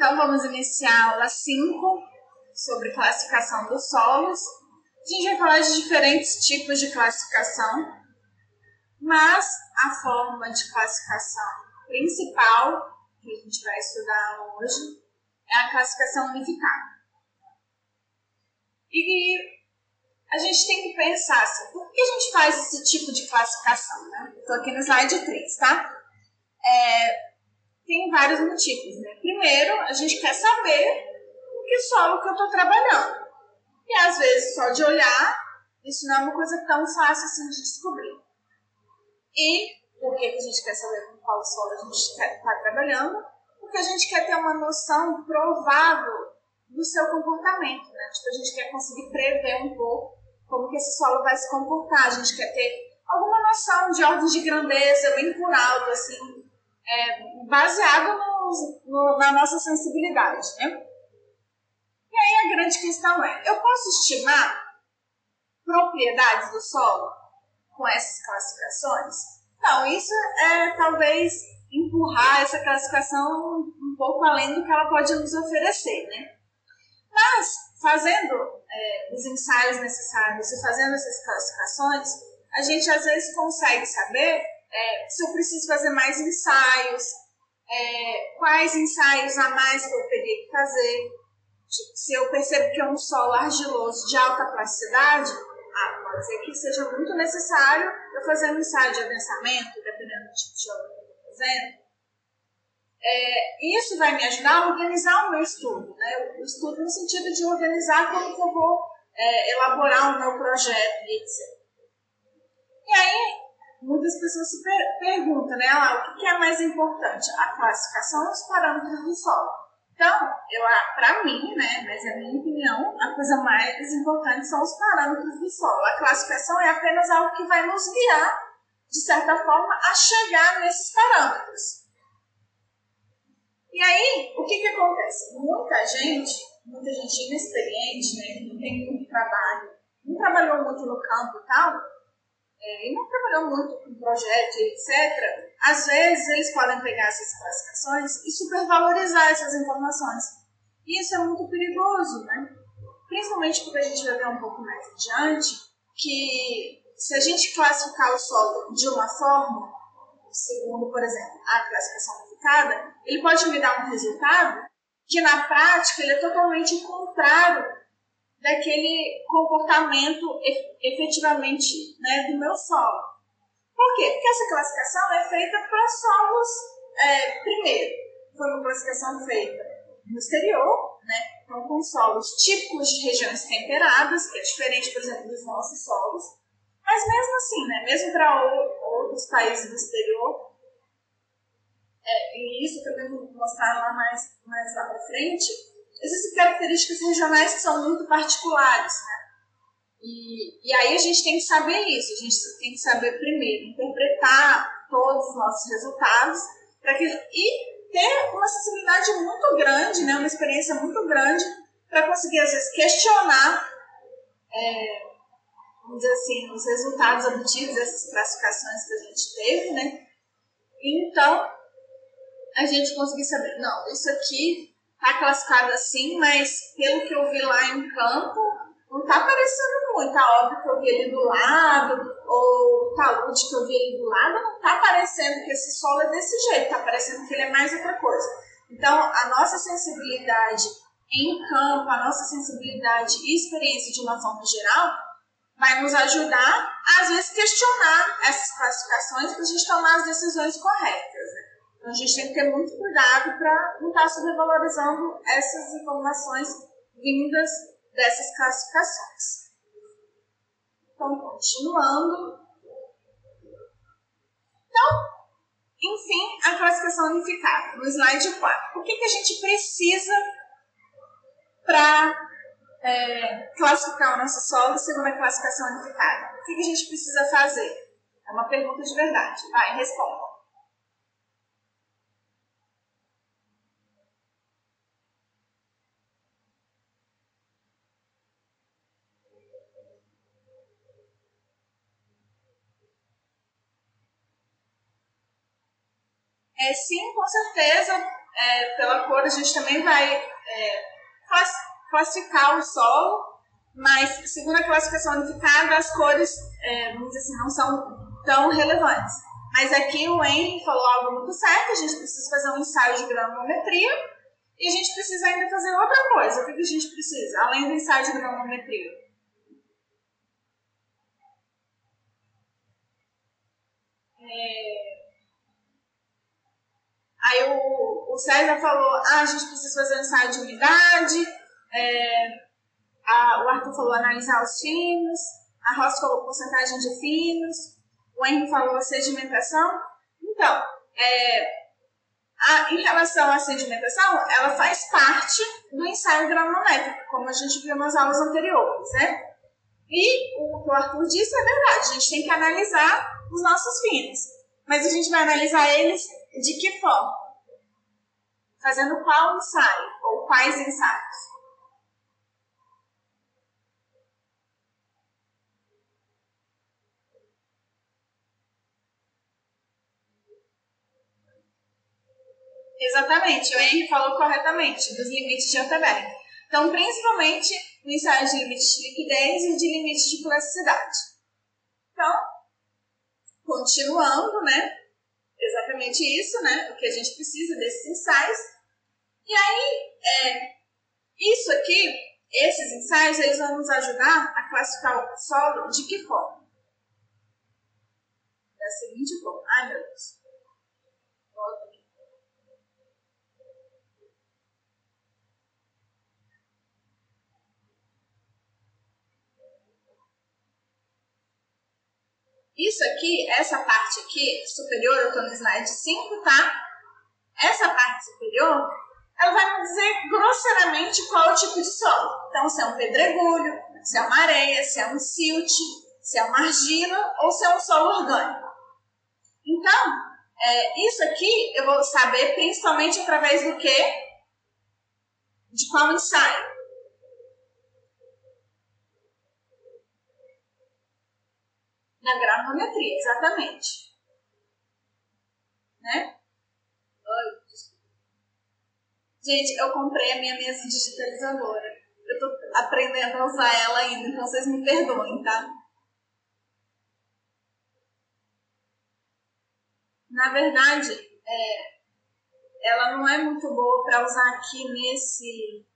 Então, vamos iniciar a aula 5 sobre classificação dos solos. A gente vai falar de diferentes tipos de classificação, mas a forma de classificação principal que a gente vai estudar hoje é a classificação unificada. E a gente tem que pensar assim, por que a gente faz esse tipo de classificação? Né? Estou aqui no slide 3, tá? É, tem vários motivos. Né? Primeiro, a gente quer saber o que solo que eu estou trabalhando. E às vezes, só de olhar, isso não é uma coisa tão fácil assim de descobrir. E por que, que a gente quer saber com qual solo a gente está trabalhando? Porque a gente quer ter uma noção provável do seu comportamento. Né? Tipo, a gente quer conseguir prever um pouco como que esse solo vai se comportar. A gente quer ter alguma noção de ordem de grandeza bem por alto, assim, é, baseado no, no, na nossa sensibilidade, né? E aí a grande questão é, eu posso estimar propriedades do solo com essas classificações? Não, isso é talvez empurrar essa classificação um pouco além do que ela pode nos oferecer, né? Mas, fazendo é, os ensaios necessários e fazendo essas classificações, a gente às vezes consegue saber é, se eu preciso fazer mais ensaios, é, quais ensaios a mais que eu teria que fazer. Tipo, se eu percebo que é um solo argiloso de alta plasticidade, ah, pode ser que seja muito necessário eu fazer um ensaio de adensamento, dependendo do tipo de obra que eu estou fazendo. É, isso vai me ajudar a organizar o meu estudo, né? o estudo no sentido de organizar como que eu vou é, elaborar o meu projeto e etc. E aí, muitas pessoas se per perguntam, né, ah, o que é mais importante, a classificação ou os parâmetros do solo? Então, eu, para mim, né, mas é a minha opinião, a coisa mais importante são os parâmetros do solo. A classificação é apenas algo que vai nos guiar, de certa forma, a chegar nesses parâmetros. E aí, o que que acontece? Muita gente, muita gente inexperiente, né, que não tem muito trabalho, não trabalhou muito no campo e tal, é, e não trabalhou muito com projeto, etc., às vezes eles podem pegar essas classificações e supervalorizar essas informações. E isso é muito perigoso, né? Principalmente porque a gente vai ver um pouco mais adiante que se a gente classificar o solo de uma forma, segundo, por exemplo, a classificação unificada, ele pode me dar um resultado que na prática ele é totalmente contrário daquele comportamento efetivamente né, do meu solo. Por quê? Porque essa classificação é feita para solos, é, primeiro, foi uma classificação feita no exterior, né, então com solos típicos de regiões temperadas, que é diferente, por exemplo, dos nossos solos, mas mesmo assim, né, mesmo para outros países do exterior, é, e isso também vou mostrar lá mais, mais lá para frente, existem características regionais que são muito particulares, né? E, e aí a gente tem que saber isso, a gente tem que saber primeiro interpretar todos os nossos resultados para que e ter uma sensibilidade muito grande, né, uma experiência muito grande para conseguir às vezes questionar, é, vamos dizer assim, os resultados obtidos dessas classificações que a gente teve, né? Então a gente conseguir saber, não, isso aqui tá classificado assim, mas pelo que eu vi lá em campo, não tá parecendo muito. Tá óbvio que eu vi ele do lado, ou o talude que eu vi ele do lado, não tá parecendo que esse solo é desse jeito, tá parecendo que ele é mais outra coisa. Então, a nossa sensibilidade em campo, a nossa sensibilidade e experiência de uma forma geral, vai nos ajudar, às vezes, questionar essas classificações para a gente tomar as decisões corretas. Né? Então, a gente tem que ter muito cuidado para não estar tá sobrevalorizando essas informações vindas dessas classificações. Então, continuando. Então, enfim, a classificação unificada, no slide 4. O que, que a gente precisa para é, classificar o nosso solo segundo a classificação unificada? O que, que a gente precisa fazer? É uma pergunta de verdade. Vai, responda. É, sim, com certeza, é, pela cor, a gente também vai é, classificar o solo, mas segundo a classificação unificada, as cores, é, vamos dizer assim, não são tão relevantes. Mas aqui o Henry falou algo muito certo, a gente precisa fazer um ensaio de granulometria e a gente precisa ainda fazer outra coisa. O que a gente precisa, além do ensaio de granulometria? É... Aí o, o César falou, ah, a gente precisa fazer um ensaio de umidade, é... a, o Arthur falou analisar os finos, a Rosa falou porcentagem de finos, o Henry falou sedimentação. Então, é, a, em relação à sedimentação, ela faz parte do ensaio granulométrico, como a gente viu nas aulas anteriores, né? E o que o Arthur disse é verdade, a gente tem que analisar os nossos finos. Mas a gente vai analisar eles de que forma? Fazendo qual ensaio? Ou quais ensaios? Exatamente, o Henry falou corretamente, dos limites de Altenberg. Então, principalmente no ensaio de limites de liquidez e de limites de plasticidade. Então, continuando, né? Exatamente isso, né? O que a gente precisa desses ensaios. E aí, é, isso aqui, esses ensaios, eles vão nos ajudar a classificar o solo de que forma? Da seguinte forma. Ai, meu Deus. Isso aqui, essa parte aqui superior, eu estou no slide 5, tá? Essa parte superior, ela vai me dizer grosseiramente qual é o tipo de solo. Então, se é um pedregulho, se é uma areia, se é um silt, se é uma argila ou se é um solo orgânico. Então, é, isso aqui eu vou saber principalmente através do quê? De qual ensaio? Na granulometria, exatamente. Né? Ai, Gente, eu comprei a minha mesa digitalizadora. Eu tô aprendendo a usar ela ainda, então vocês me perdoem, tá? Na verdade, é, ela não é muito boa para usar aqui nesse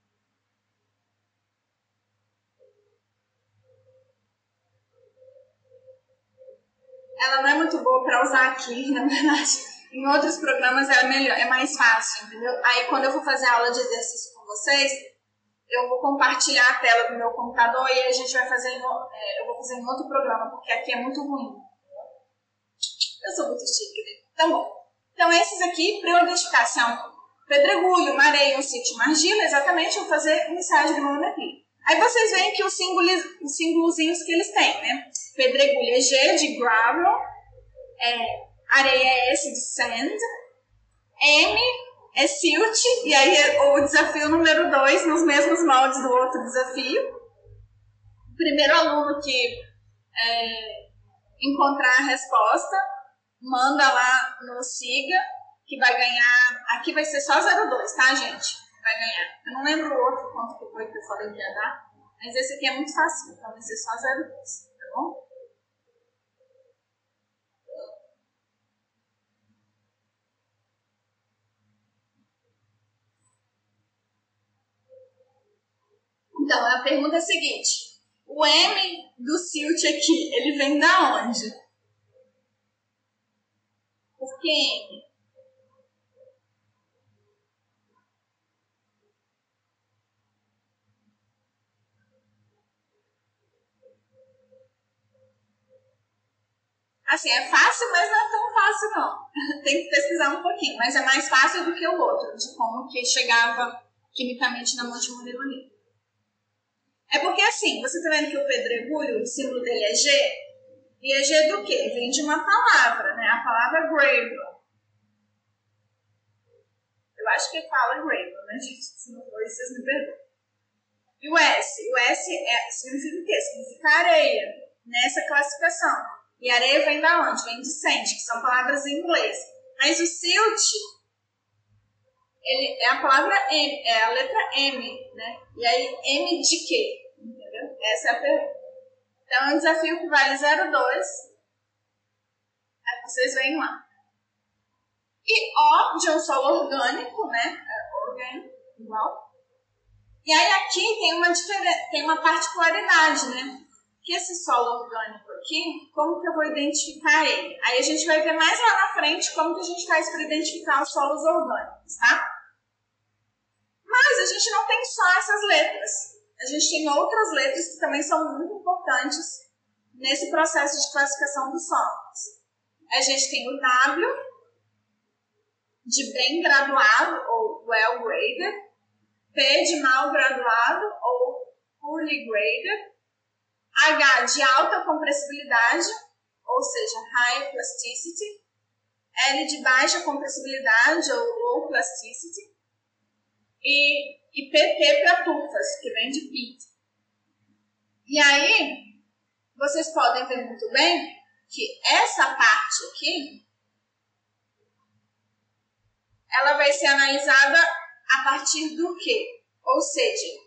ela não é muito boa para usar aqui, na verdade. Em outros programas é melhor, é mais fácil, entendeu? Aí quando eu for fazer aula de exercício com vocês, eu vou compartilhar a tela do meu computador e a gente vai fazer, em, é, eu vou fazer em outro programa, porque aqui é muito ruim. Eu sou muito chique? Então, bom. Então, esses aqui, é um pedregulho, um sítio, uma argila, exatamente, eu vou fazer um ensaio de granulometria. Aí vocês veem que os símbolos, os símbolozinhos que eles têm, né? Pedregulho é G de gravel, é, areia é S de sand, M é silt, e aí é o desafio número 2, nos mesmos moldes do outro desafio. O primeiro aluno que é, encontrar a resposta, manda lá no SIGA, que vai ganhar. Aqui vai ser só 02, tá, gente? Vai ganhar. Eu não lembro o outro quanto que foi que eu falei que ia dar, mas esse aqui é muito fácil, então vai ser só 02, tá bom? Então, a pergunta é a seguinte: o M do silt aqui, ele vem da onde? Por que M? Assim, é fácil, mas não é tão fácil não. Tem que pesquisar um pouquinho, mas é mais fácil do que o outro, de como que chegava quimicamente na Monte Moreloni. É porque assim, você tá vendo que o pedregulho, o símbolo dele é G? E é G do quê? Vem de uma palavra, né? A palavra gravel. Eu acho que fala gravel, né, gente? Se não for vocês me perdoem. E o S? O S é, significa o quê? Significa areia, nessa classificação. E areia vem da onde? Vem de sand, que são palavras em inglês. Mas o silt, ele é a palavra M, é a letra M, né? E aí, M de quê? Entendeu? Essa é a pergunta. Então, é um desafio que vale 0,2. Aí vocês veem lá. E O de um solo orgânico, né? É orgânico, igual. E aí aqui tem uma, tem uma particularidade, né? Que esse solo orgânico como que eu vou identificar ele? Aí a gente vai ver mais lá na frente como que a gente faz para identificar os solos orgânicos, tá? Mas a gente não tem só essas letras. A gente tem outras letras que também são muito importantes nesse processo de classificação dos solos. A gente tem o W, de bem graduado, ou well graded, P de mal graduado, ou poorly graded, H de alta compressibilidade, ou seja, high plasticity, L de baixa compressibilidade, ou low plasticity, e, e PT para tufas, que vem de pit. E aí, vocês podem ver muito bem que essa parte aqui, ela vai ser analisada a partir do quê? Ou seja,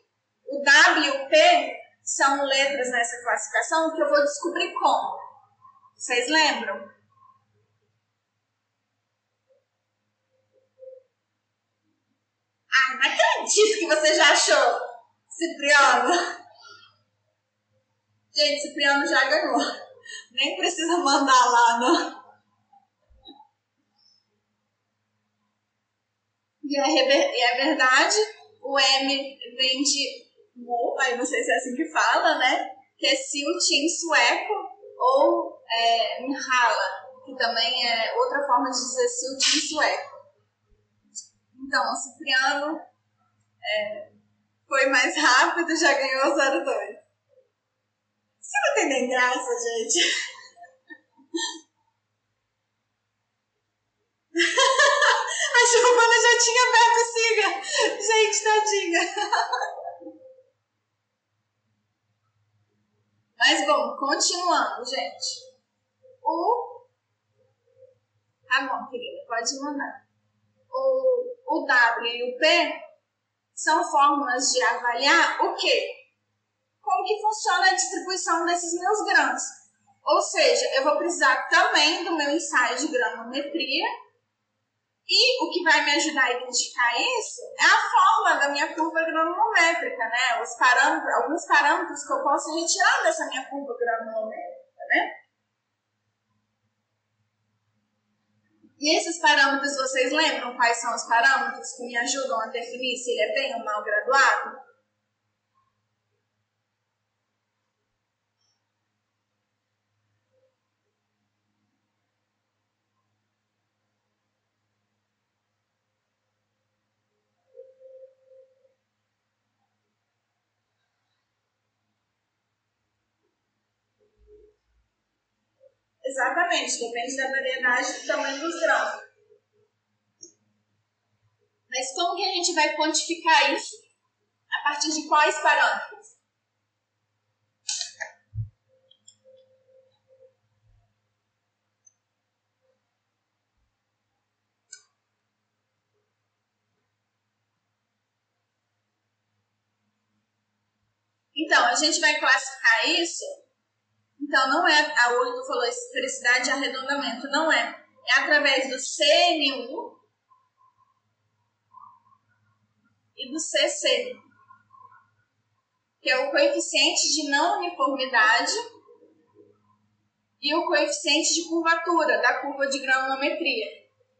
o WP são letras nessa classificação que eu vou descobrir como. Vocês lembram? Ai, não acredito que você já achou, Cipriano. Gente, Cipriano já ganhou. Nem precisa mandar lá, não. E é, é verdade, o M vem de Mo, aí não sei se é assim que fala, né? Que é Silti em sueco, ou é, que também é outra forma de dizer Silti em sueco. Então, o Cipriano é, foi mais rápido, já ganhou 0,2. Você não tem nem graça, gente. A Giovana já tinha aberto o siga. Gente, tadinha. Mas bom, continuando, gente. O. Tá bom, querida, pode mandar. O, o W e o P são fórmulas de avaliar o quê? Como que funciona a distribuição desses meus grãos. Ou seja, eu vou precisar também do meu ensaio de granometria e o que vai me ajudar a identificar isso é a fórmula da minha curva granulométrica, né? Os parâmetros, alguns parâmetros que eu posso retirar dessa minha curva granulométrica, né? E esses parâmetros, vocês lembram quais são os parâmetros que me ajudam a definir se ele é bem ou mal graduado? Exatamente, depende da variedade do tamanho dos grãos. Mas como que a gente vai quantificar isso? A partir de quais parâmetros? Então, a gente vai classificar isso então, não é, a Olho falou, felicidade de arredondamento, não é. É através do CNU e do CC, que é o coeficiente de não uniformidade e o coeficiente de curvatura da curva de granulometria.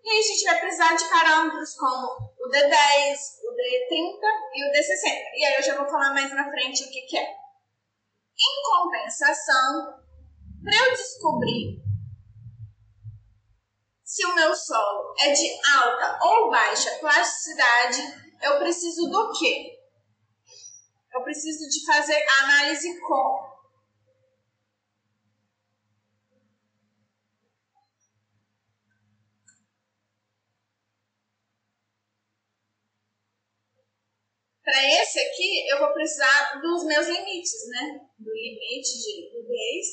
E aí a gente vai precisar de parâmetros como o D10, o D30 e o D60. E aí eu já vou falar mais na frente o que, que é. Em compensação, para eu descobrir se o meu solo é de alta ou baixa plasticidade, eu preciso do quê? Eu preciso de fazer análise com Para esse aqui, eu vou precisar dos meus limites, né? Do limite de nudez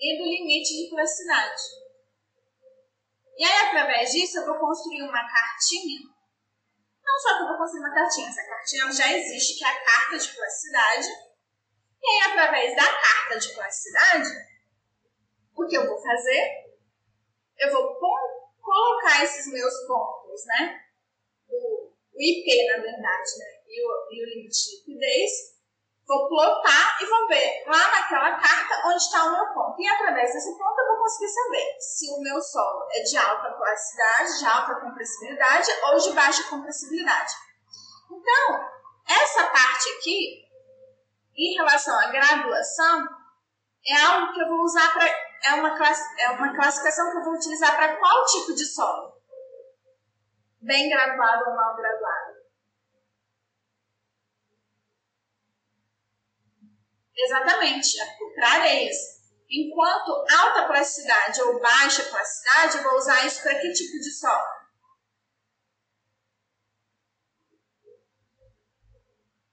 e do limite de plasticidade. E aí, através disso, eu vou construir uma cartinha. Não só que eu vou construir uma cartinha, essa cartinha já existe, que é a carta de plasticidade. E aí, através da carta de plasticidade, o que eu vou fazer? Eu vou colocar esses meus pontos, né? O, IP, na verdade, né? E o, e o limite de liquidez Vou plotar e vou ver lá naquela carta onde está o meu ponto. E através desse ponto eu vou conseguir saber se o meu solo é de alta plasticidade, de alta compressibilidade ou de baixa compressibilidade. Então, essa parte aqui, em relação à graduação, é algo que eu vou usar para. É uma, é uma classificação que eu vou utilizar para qual tipo de solo? Bem graduado ou mal graduado? Exatamente, para areias. Enquanto alta plasticidade ou baixa plasticidade, eu vou usar isso para que tipo de solo?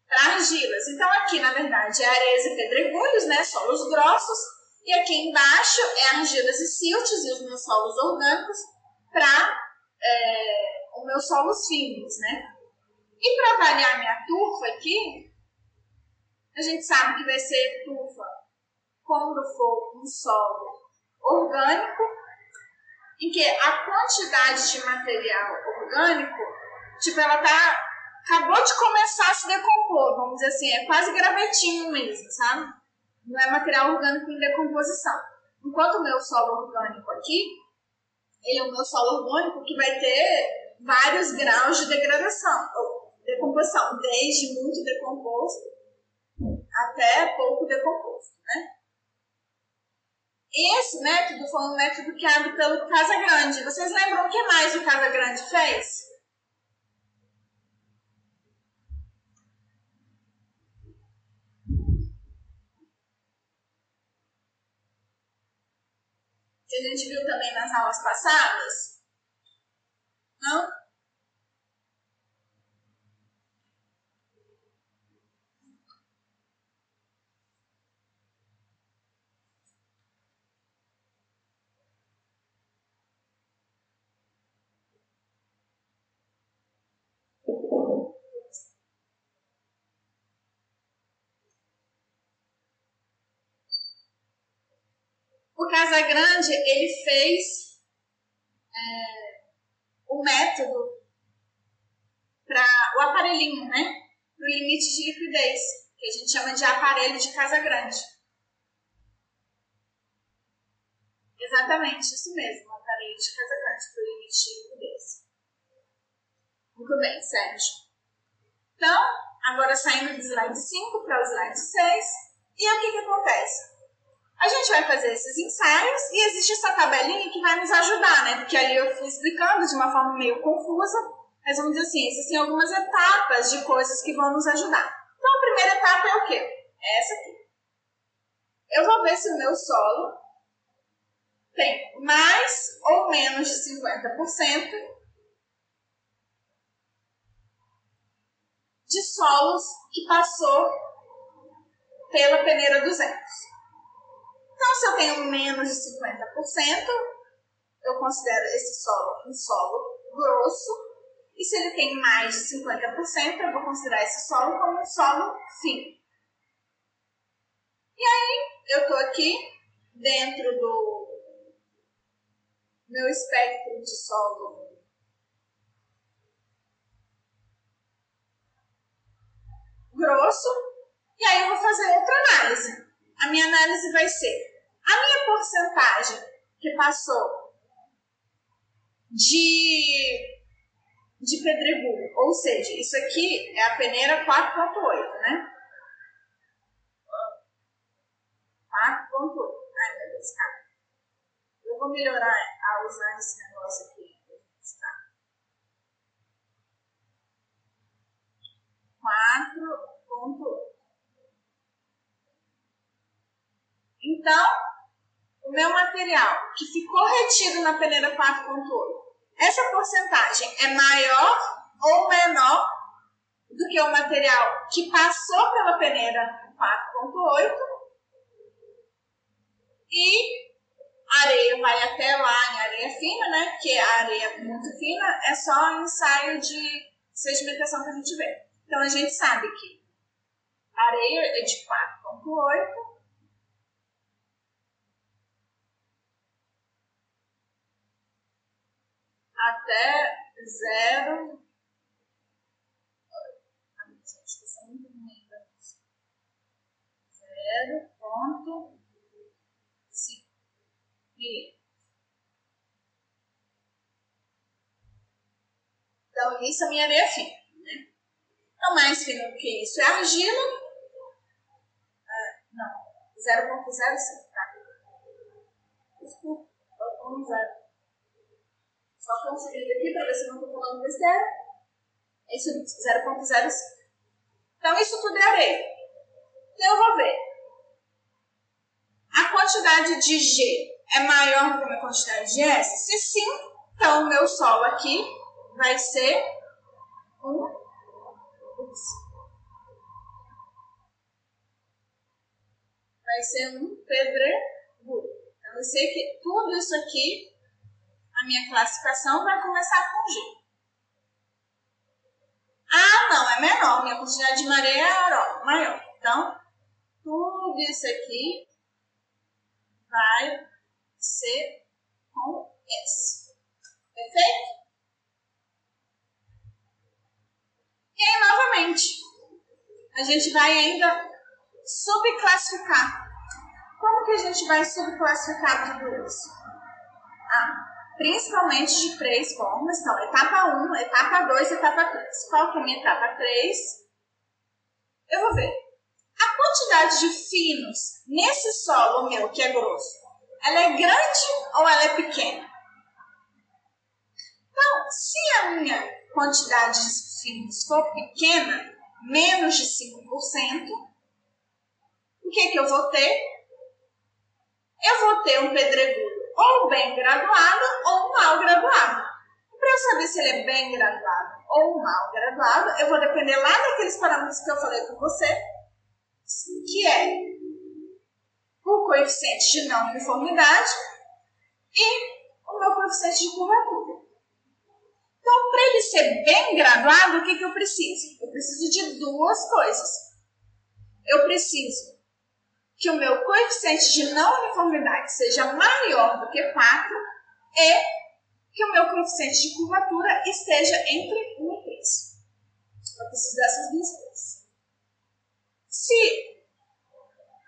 Para argilas. Então, aqui, na verdade, é areias e pedregulhos, né? Solos grossos. E aqui embaixo é argilas e siltes e os meus solos orgânicos para é, os meus solos finos, né? E para avaliar minha turfa aqui, a gente sabe que vai ser tufa for um solo orgânico, em que a quantidade de material orgânico, tipo, ela tá acabou de começar a se decompor, vamos dizer assim, é quase gravetinho mesmo, sabe? Não é material orgânico em decomposição. Enquanto o meu solo orgânico aqui, ele é o meu solo orgânico que vai ter vários graus de degradação, ou decomposição, desde muito decomposto até pouco decomposto, né? Esse método foi um método criado pelo Casa Grande. Vocês lembram o que mais o Casa Grande fez? Que a gente viu também nas aulas passadas? Não? O Casagrande, ele fez é, o método para o aparelhinho, né? Para o limite de liquidez, que a gente chama de aparelho de Casagrande. Exatamente, isso mesmo, o aparelho de Casagrande, para o limite de liquidez. Muito bem, Sérgio. Então, agora saindo do slide 5 para o slide 6, e o que, que acontece? A gente vai fazer esses ensaios e existe essa tabelinha que vai nos ajudar, né? Porque ali eu fui explicando de uma forma meio confusa, mas vamos dizer assim, existem algumas etapas de coisas que vão nos ajudar. Então a primeira etapa é o quê? É essa aqui. Eu vou ver se o meu solo tem mais ou menos de 50% de solos que passou pela peneira 200. Então, se eu tenho menos de 50%, eu considero esse solo um solo grosso. E se ele tem mais de 50%, eu vou considerar esse solo como um solo fino. E aí, eu estou aqui dentro do meu espectro de solo grosso. E aí, eu vou fazer outra análise. A minha análise vai ser a minha porcentagem que passou de, de pedregulho, ou seja, isso aqui é a peneira 4.8, né? 4.8. Ai, meu Deus, cara. Eu vou melhorar a usar esse negócio aqui. Quatro ponto Então, o meu material que ficou retido na peneira 4.8, essa porcentagem é maior ou menor do que o material que passou pela peneira 4.8 e a areia vai até lá em areia fina, né? Porque a areia muito fina é só ensaio de sedimentação que a gente vê. Então a gente sabe que a areia é de 4,8 até 0. Zero ponto Então, isso é a minha areia fina. Né? Então, mais fino do que isso é argila. Ah, não, 0,05, tá? Desculpa, vamos zero. Só conferir aqui para ver se não estou falando besteira. É isso 0,05. Então, isso tudo é areia. Então, eu vou ver. A quantidade de G é maior do que a quantidade de S? Se sim, então o meu solo aqui vai ser um. Ups, vai ser um pedregulho. Então eu sei que tudo isso aqui minha classificação vai começar com G. Ah, não, é menor. Minha quantidade de maré é maior. Então, tudo isso aqui vai ser com S. Perfeito? E aí, novamente, a gente vai ainda subclassificar. Como que a gente vai subclassificar tudo isso? Ah, principalmente de três formas. Então, etapa 1, etapa 2 etapa 3. Qual que é a minha etapa 3? Eu vou ver. A quantidade de finos nesse solo meu, que é grosso, ela é grande ou ela é pequena? Então, se a minha quantidade de finos for pequena, menos de 5%, o que, que eu vou ter? Eu vou ter um pedregulho ou bem graduado ou mal graduado. Para eu saber se ele é bem graduado ou mal graduado, eu vou depender lá daqueles parâmetros que eu falei com você, que é o coeficiente de não uniformidade e o meu coeficiente de curvatura. Então, para ele ser bem graduado, o que, que eu preciso? Eu preciso de duas coisas. Eu preciso que o meu coeficiente de não uniformidade seja maior do que 4 e que o meu coeficiente de curvatura esteja entre 1 e 3. Eu preciso dessas duas coisas. Se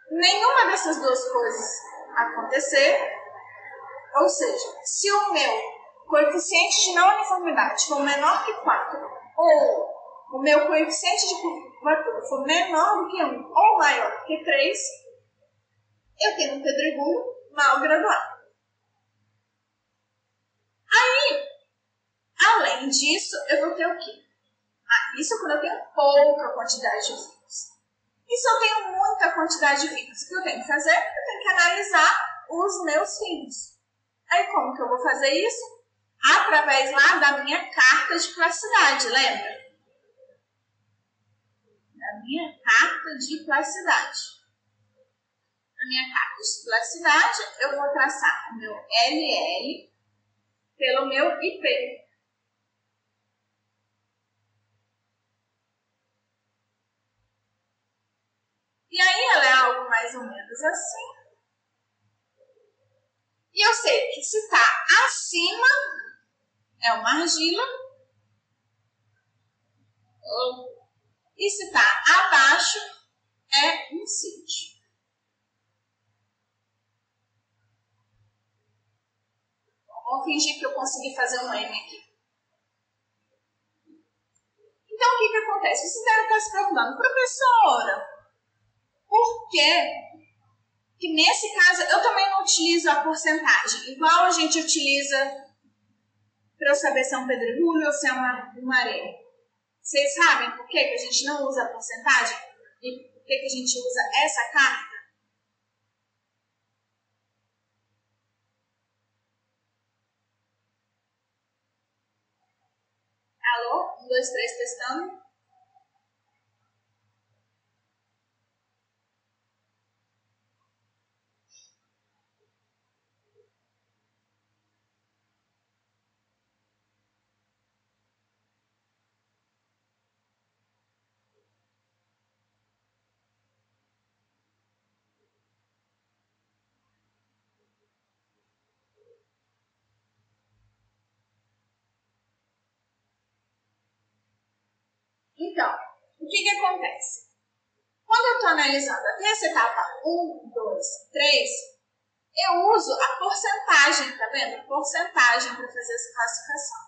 nenhuma dessas duas coisas acontecer, ou seja, se o meu coeficiente de não uniformidade for menor que 4 ou o meu coeficiente de curvatura for menor do que 1 ou maior do que 3, eu tenho um pedregulho mal graduado. Aí, além disso, eu vou ter o quê? Ah, isso quando eu tenho pouca quantidade de fios. E se eu tenho muita quantidade de fios, o que eu tenho que fazer? Eu tenho que analisar os meus fios. Aí como que eu vou fazer isso? Através lá da minha carta de plasticidade, lembra? Da minha carta de plasticidade minha carta de plasticidade, eu vou traçar o meu LL pelo meu IP. E aí ela é algo mais ou menos assim. E eu sei que se está acima é uma argila. E se está abaixo é um sítio. Vamos fingir que eu consegui fazer um M aqui. Então, o que, que acontece? Vocês devem estar se perguntando, professora, por que, que nesse caso eu também não utilizo a porcentagem, igual a gente utiliza para eu saber se é um pedregulho ou se é uma, uma areia? Vocês sabem por que, que a gente não usa a porcentagem? E por que, que a gente usa essa carta? Alô? Dois, três, testando. Então, o que, que acontece? Quando eu estou analisando até essa etapa 1, 2, 3, eu uso a porcentagem, tá vendo? Porcentagem para fazer essa classificação.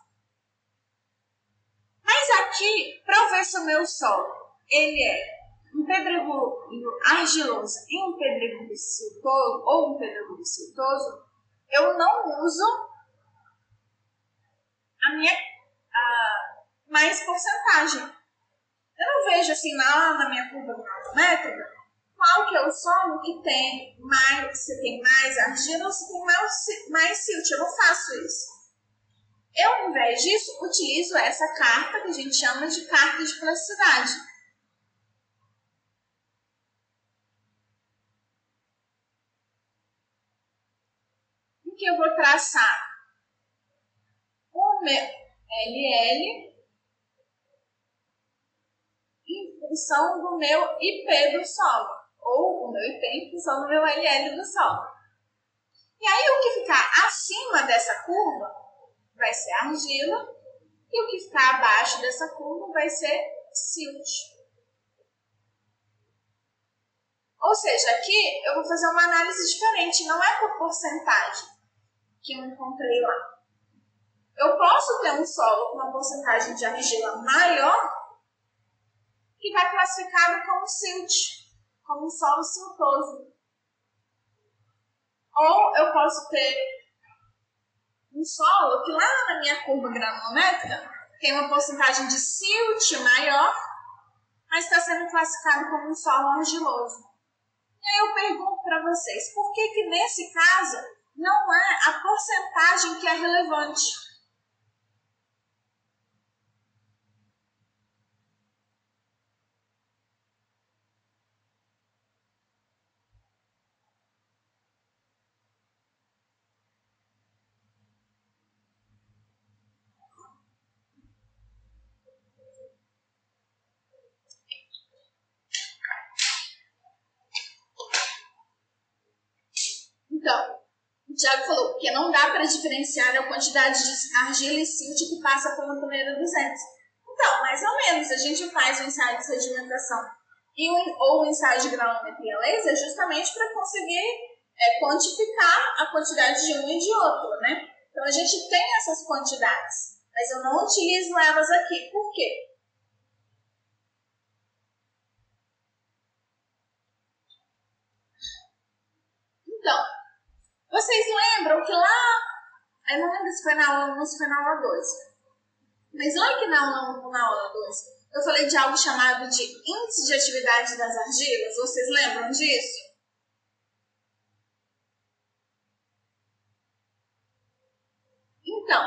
Mas aqui, para eu ver se o meu solo ele é um pedregulho argiloso e um pedregulho siltoso, ou um pedregulho siltoso, eu não uso a minha a mais porcentagem. Eu não vejo assim na minha curva granulométrica qual que é o solo que tem mais, se tem mais argila ou se tem mais, mais silt. Eu não faço isso. Eu, ao invés disso, utilizo essa carta que a gente chama de carta de plasticidade. Em que eu vou traçar o meu LL em função do meu IP do solo ou o meu IP em função do meu LL do solo. E aí o que ficar acima dessa curva vai ser argila e o que ficar abaixo dessa curva vai ser silt. Ou seja, aqui eu vou fazer uma análise diferente, não é por porcentagem que eu encontrei lá. Eu posso ter um solo com uma porcentagem de argila maior que vai classificado como silt como um solo siltoso. Ou eu posso ter um solo que lá na minha curva granulométrica tem uma porcentagem de silt maior, mas está sendo classificado como um solo argiloso. E aí eu pergunto para vocês, por que que nesse caso não é a porcentagem que é relevante? Tiago falou, porque não dá para diferenciar a quantidade de argila e silt que passa pela torneira 200. Então, mais ou menos, a gente faz o ensaio de sedimentação e um, ou o ensaio de granulometria laser justamente para conseguir é, quantificar a quantidade de um e de outro, né? Então, a gente tem essas quantidades, mas eu não utilizo elas aqui. Por quê? Então, vocês lembram que lá, eu não lembro se foi na aula 1 ou se foi na aula 2, mas olha que na aula 1 ou na aula 2, eu falei de algo chamado de índice de atividade das argilas, vocês lembram disso? Então,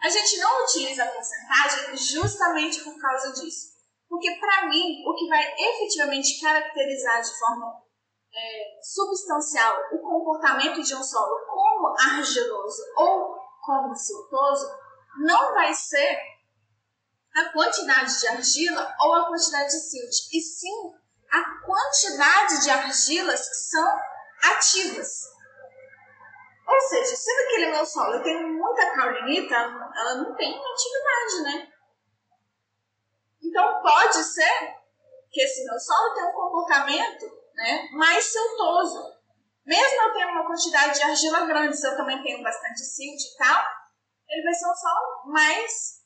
a gente não utiliza a porcentagem justamente por causa disso. Porque, para mim, o que vai efetivamente caracterizar de forma é, substancial o comportamento de um solo como argiloso ou como siltoso, não vai ser a quantidade de argila ou a quantidade de silt, e sim a quantidade de argilas que são ativas. Ou seja, se naquele meu solo tem muita caulinita, ela não tem atividade, né? Então pode ser que esse meu solo tenha um comportamento né, mais siltoso. Mesmo eu tendo uma quantidade de argila grande, se eu também tenho bastante silt e tal, ele vai ser um solo mais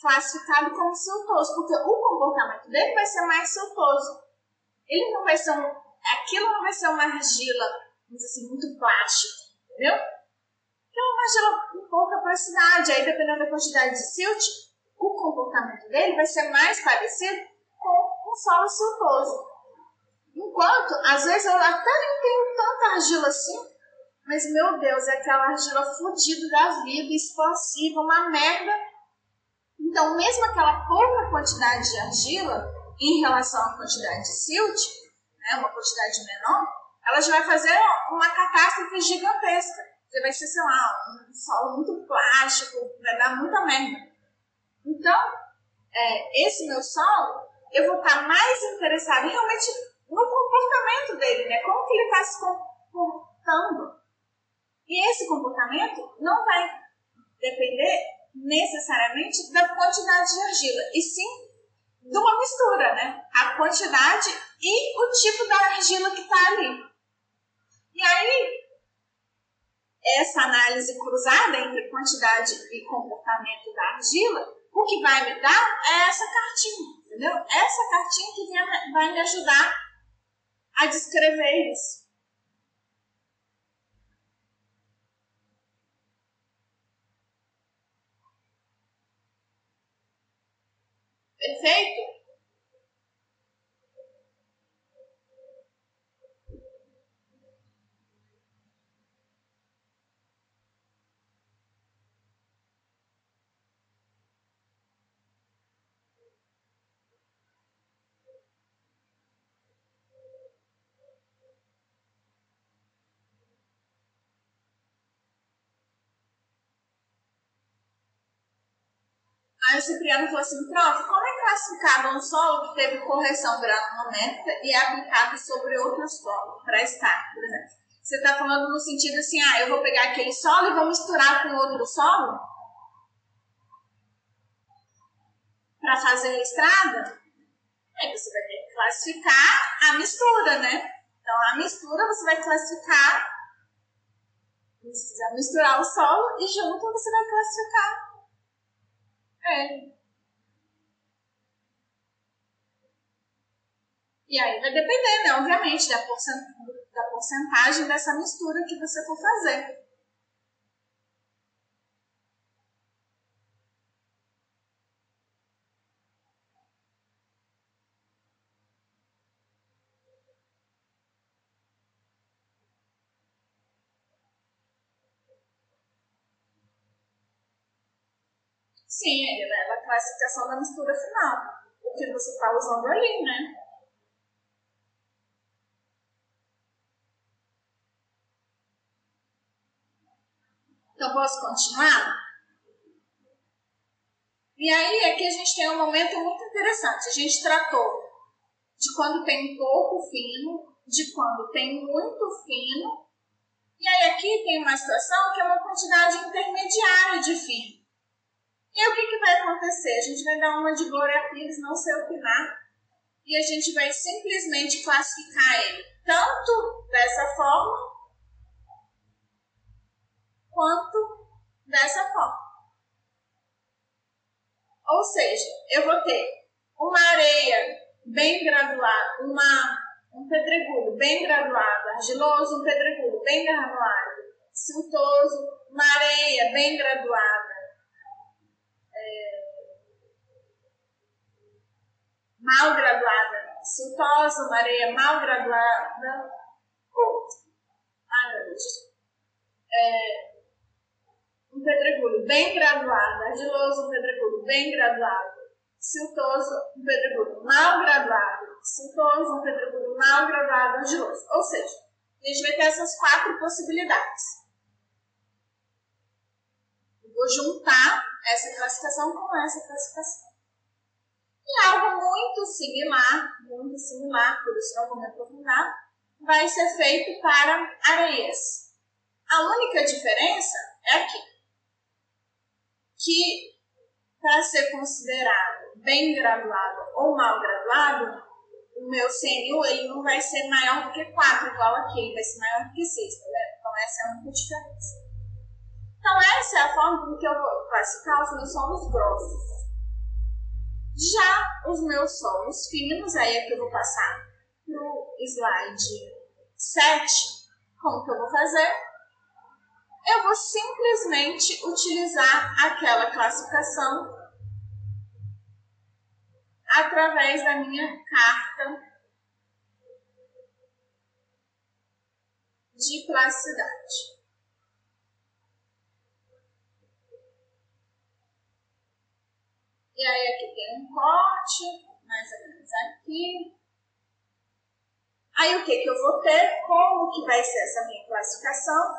classificado como siltoso, porque o comportamento dele vai ser mais siltoso. Ele não vai ser um. Aquilo não vai ser uma argila, vamos dizer assim, muito plástica, entendeu? Aquilo é uma argila com pouca plasticidade. Aí, dependendo da quantidade de silt, o comportamento dele vai ser mais parecido com um solo siltoso. Enquanto, às vezes, eu até nem tenho tanta argila assim, mas, meu Deus, é aquela argila fodida da vida, expansiva, uma merda. Então, mesmo aquela pouca quantidade de argila, em relação à quantidade de silt, né, uma quantidade menor, ela já vai fazer uma catástrofe gigantesca. Já vai ser, sei lá, um solo muito plástico, vai dar muita merda. Então, é, esse meu solo, eu vou estar mais interessada em realmente no comportamento dele, né? Como que ele está se comportando. E esse comportamento não vai depender necessariamente da quantidade de argila, e sim de uma mistura, né? A quantidade e o tipo da argila que está ali. E aí, essa análise cruzada entre quantidade e comportamento da argila, o que vai me dar é essa cartinha, entendeu? Essa cartinha que vai me ajudar a descrever isso. Perfeito? Aí o Cipriano falou assim, prof, como é classificado um solo que teve correção granulométrica e é aplicado sobre outro solo, para estar, por exemplo? Você está falando no sentido assim, ah, eu vou pegar aquele solo e vou misturar com outro solo? Para fazer a estrada? Aí você vai ter que classificar a mistura, né? Então, a mistura você vai classificar, se quiser misturar o solo, e junto você vai classificar é. E aí vai depender, né, obviamente, da, da porcentagem dessa mistura que você for fazer. Sim, ele leva a classificação da mistura final. O que você está usando ali, né? Então, posso continuar? E aí, aqui a gente tem um momento muito interessante. A gente tratou de quando tem pouco fino, de quando tem muito fino. E aí, aqui tem uma situação que é uma quantidade intermediária de fino. E o que, que vai acontecer? A gente vai dar uma de Glória Pires, não sei opinar, e a gente vai simplesmente classificar ele tanto dessa forma quanto dessa forma. Ou seja, eu vou ter uma areia bem graduada, uma, um pedregulho bem graduado, argiloso, um pedregulho bem graduado, siltoso, uma areia bem graduada, mal graduada, siltosa, uma areia mal graduada, ah, é, um pedregulho bem graduado, argiloso, um pedregulho bem graduado, siltoso, um pedregulho mal graduado, siltoso, um pedregulho mal graduado, argiloso. Ou seja, a gente vai ter essas quatro possibilidades. Eu vou juntar essa classificação com essa classificação. E algo muito similar, muito similar, por isso não vou me aprofundar, vai ser feito para areias. A única diferença é aqui, que para ser considerado bem graduado ou mal graduado, o meu CNU ele não vai ser maior do que 4, igual aqui, ele vai ser maior do que 6, tá vendo? Então essa é a única diferença. Então essa é a forma com que eu vou classificar os meus solos grossos. Já os meus solos finos, aí é que eu vou passar pro slide 7, como que eu vou fazer? Eu vou simplesmente utilizar aquela classificação através da minha carta de plasticidade. E aí aqui tem um corte, mais ou menos aqui. Aí o que, que eu vou ter? Como que vai ser essa minha classificação?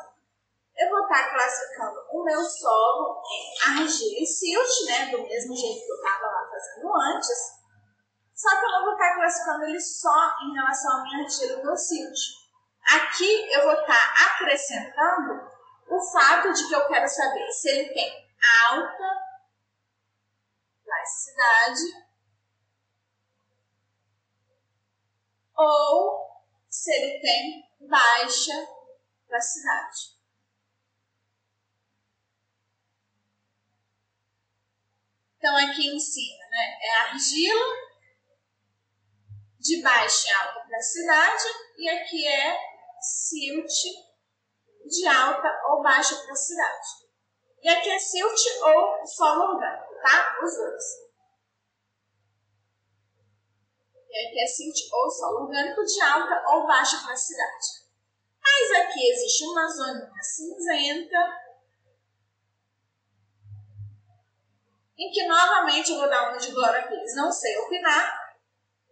Eu vou estar classificando o meu solo em argila e silt, né? Do mesmo jeito que eu estava lá fazendo antes. Só que eu não vou estar classificando ele só em relação à minha argila e meu silt. Aqui eu vou estar acrescentando o fato de que eu quero saber se ele tem alta ou se ele tem baixa plasticidade. Então, aqui em cima, né, é argila de baixa e alta plasticidade e aqui é silt de alta ou baixa plasticidade. E aqui é silt ou solo orgânico, tá? Os dois. E aqui é silt ou solo orgânico de alta ou baixa plasticidade. Mas aqui existe uma zona cinzenta em que novamente eu vou dar uma de Glória Pires, não sei opinar,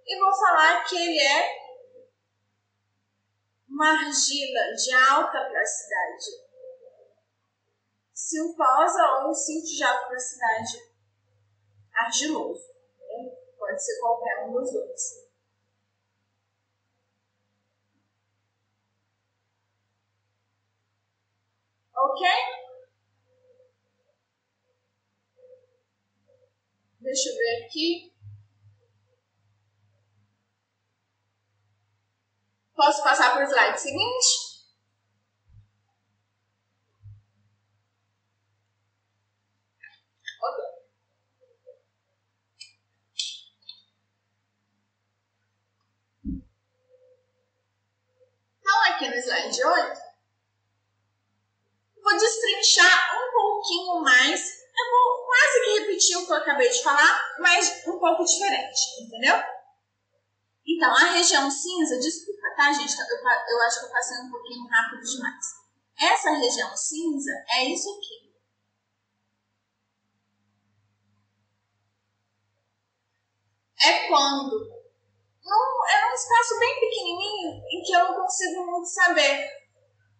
e vou falar que ele é uma argila de alta plasticidade, siltosa ou cinto de alta plasticidade argiloso. Pode ser qualquer um dos dois. Ok? Deixa eu ver aqui. Posso passar para o slide seguinte? Ok. Então, aqui no slide 8, vou destrinchar um pouquinho mais eu vou quase que repetir o que eu acabei de falar, mas um pouco diferente, entendeu? Então, a região cinza, desculpa, tá, gente? Eu, eu acho que eu passei um pouquinho rápido demais. Essa região cinza é isso aqui. É quando num, é um espaço bem pequenininho em que eu não consigo muito saber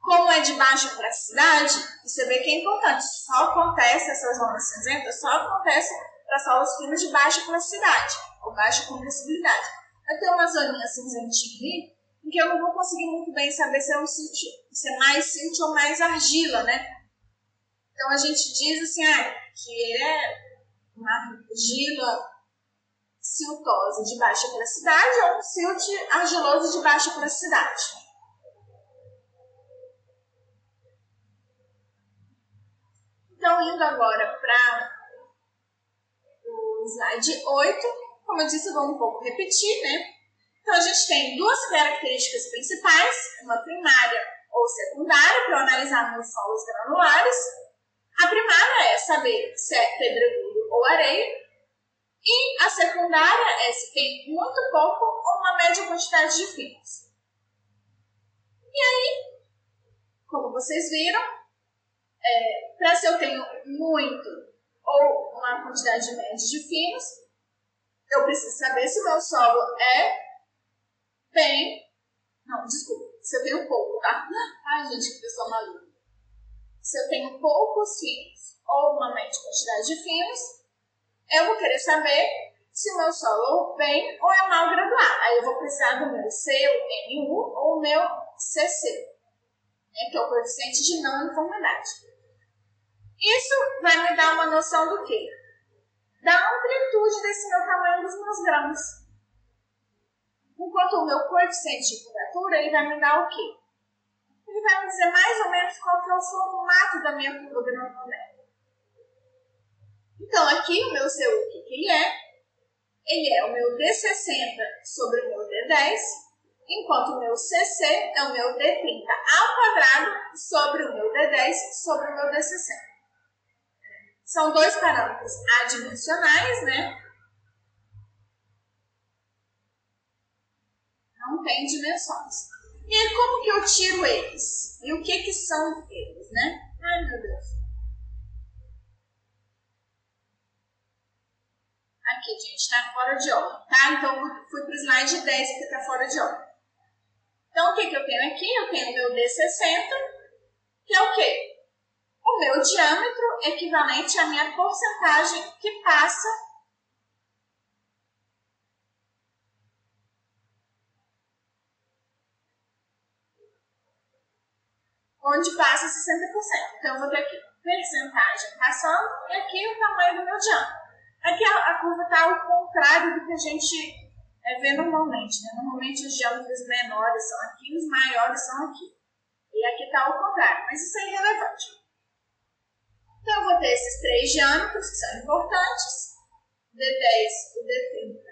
como é de baixo para a cidade, você vê que é importante. Só acontece, essa zona cinzenta, só acontece para solos finos de baixa plasticidade, ou baixa compressibilidade. Vai ter uma zoninha cinzentinha ali, em que eu não vou conseguir muito bem saber se é, um sítio, se é mais sítio ou mais argila, né? Então a gente diz assim, ah, que ele é uma argila siltosa de baixa plasticidade ou um silt argiloso de baixa plasticidade. Então, indo agora para o slide 8, como eu disse, eu vou um pouco repetir, né? Então, a gente tem duas características principais, uma primária ou secundária, para analisar solos granulares. A primária é saber se é pedregulho ou areia, e a secundária é se tem muito pouco ou uma média quantidade de finos. E aí, como vocês viram, é, para se eu tenho muito ou uma quantidade média de finos, eu preciso saber se meu solo é bem. Não, desculpa, se eu tenho pouco, tá? Ai, gente, que pessoa maluca. Se eu tenho poucos finos ou uma média quantidade de finos, eu vou querer saber se o meu solo bem ou é mal graduado. Aí eu vou precisar do meu CU ou o meu CC, né, que é o coeficiente de não uniformidade. Isso vai me dar uma noção do quê? Da amplitude desse meu tamanho dos meus grãos. Enquanto o meu coeficiente de curvatura, ele vai me dar o quê? Ele vai me dizer mais ou menos qual que é o formato da minha curva granulométrica. Então, aqui o meu CU, o que, ele é? Ele é o meu D60 sobre o meu D10, enquanto o meu CC é o meu D30 ao quadrado sobre o meu D10 sobre o meu D60. São dois parâmetros adimensionais, né? Não tem dimensões. E aí, como que eu tiro eles? E o que que são eles, né? Ai, meu Deus. Aqui, gente, tá fora de ordem, tá? Então, fui pro slide 10 que tá fora de ordem. Então, o que que eu tenho aqui? Eu tenho o meu D60, que é o quê? o meu diâmetro equivalente à minha porcentagem que passa onde passa 60%. Então, eu vou ter aqui percentagem passando e aqui o tamanho do meu diâmetro. Aqui a, a curva está ao contrário do que a gente é ver normalmente, né? Normalmente os diâmetros menores são aqui, os maiores são aqui. E aqui está ao contrário, mas isso é irrelevante. Então eu vou ter esses três diâmetros que são importantes, o D10, o D30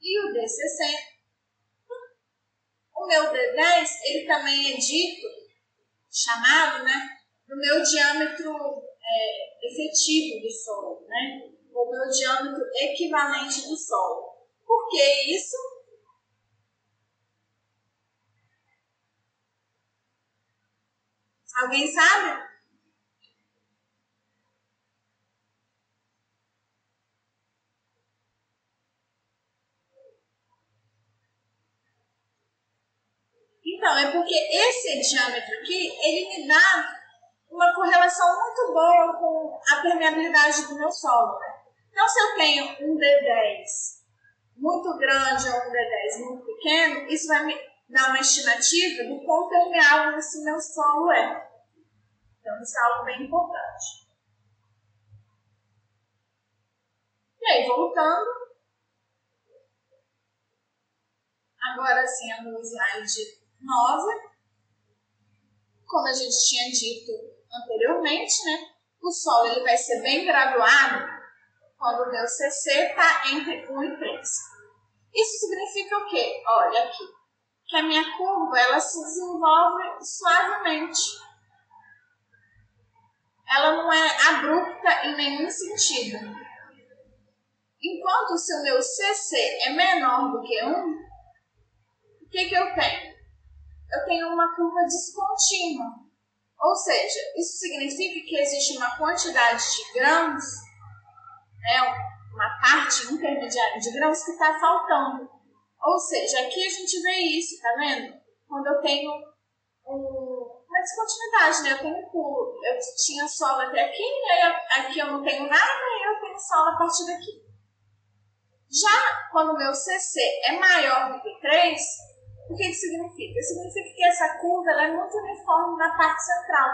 e o D60. O meu D10, ele também é dito, chamado, né, do meu diâmetro é, efetivo do solo, né, o meu diâmetro equivalente do solo. Por que isso? Alguém sabe? Então, é porque esse diâmetro aqui, ele me dá uma correlação muito boa com a permeabilidade do meu solo. Né? Então, se eu tenho um D10 muito grande ou um D10 muito pequeno, isso vai me dar uma estimativa do quão permeável esse meu solo é. Então, isso é algo bem importante. E aí, voltando. Agora sim, no slide 9. Como a gente tinha dito anteriormente, né? O solo ele vai ser bem graduado quando o meu CC está entre 1 e 3. Isso significa o quê? Olha aqui, que a minha curva ela se desenvolve suavemente. Ela não é abrupta em nenhum sentido. Enquanto se o meu CC é menor do que 1, o que, que eu tenho? eu tenho uma curva descontínua. Ou seja, isso significa que existe uma quantidade de grãos, né, uma parte intermediária de grãos que está faltando. Ou seja, aqui a gente vê isso, tá vendo? Quando eu tenho um, uma descontinuidade, né? Eu tenho pulo. Eu tinha solo até aqui, aí aqui eu não tenho nada, e eu tenho solo a partir daqui. Já quando o meu CC é maior do que 3, o que isso significa? Significa que essa curva é muito uniforme na parte central.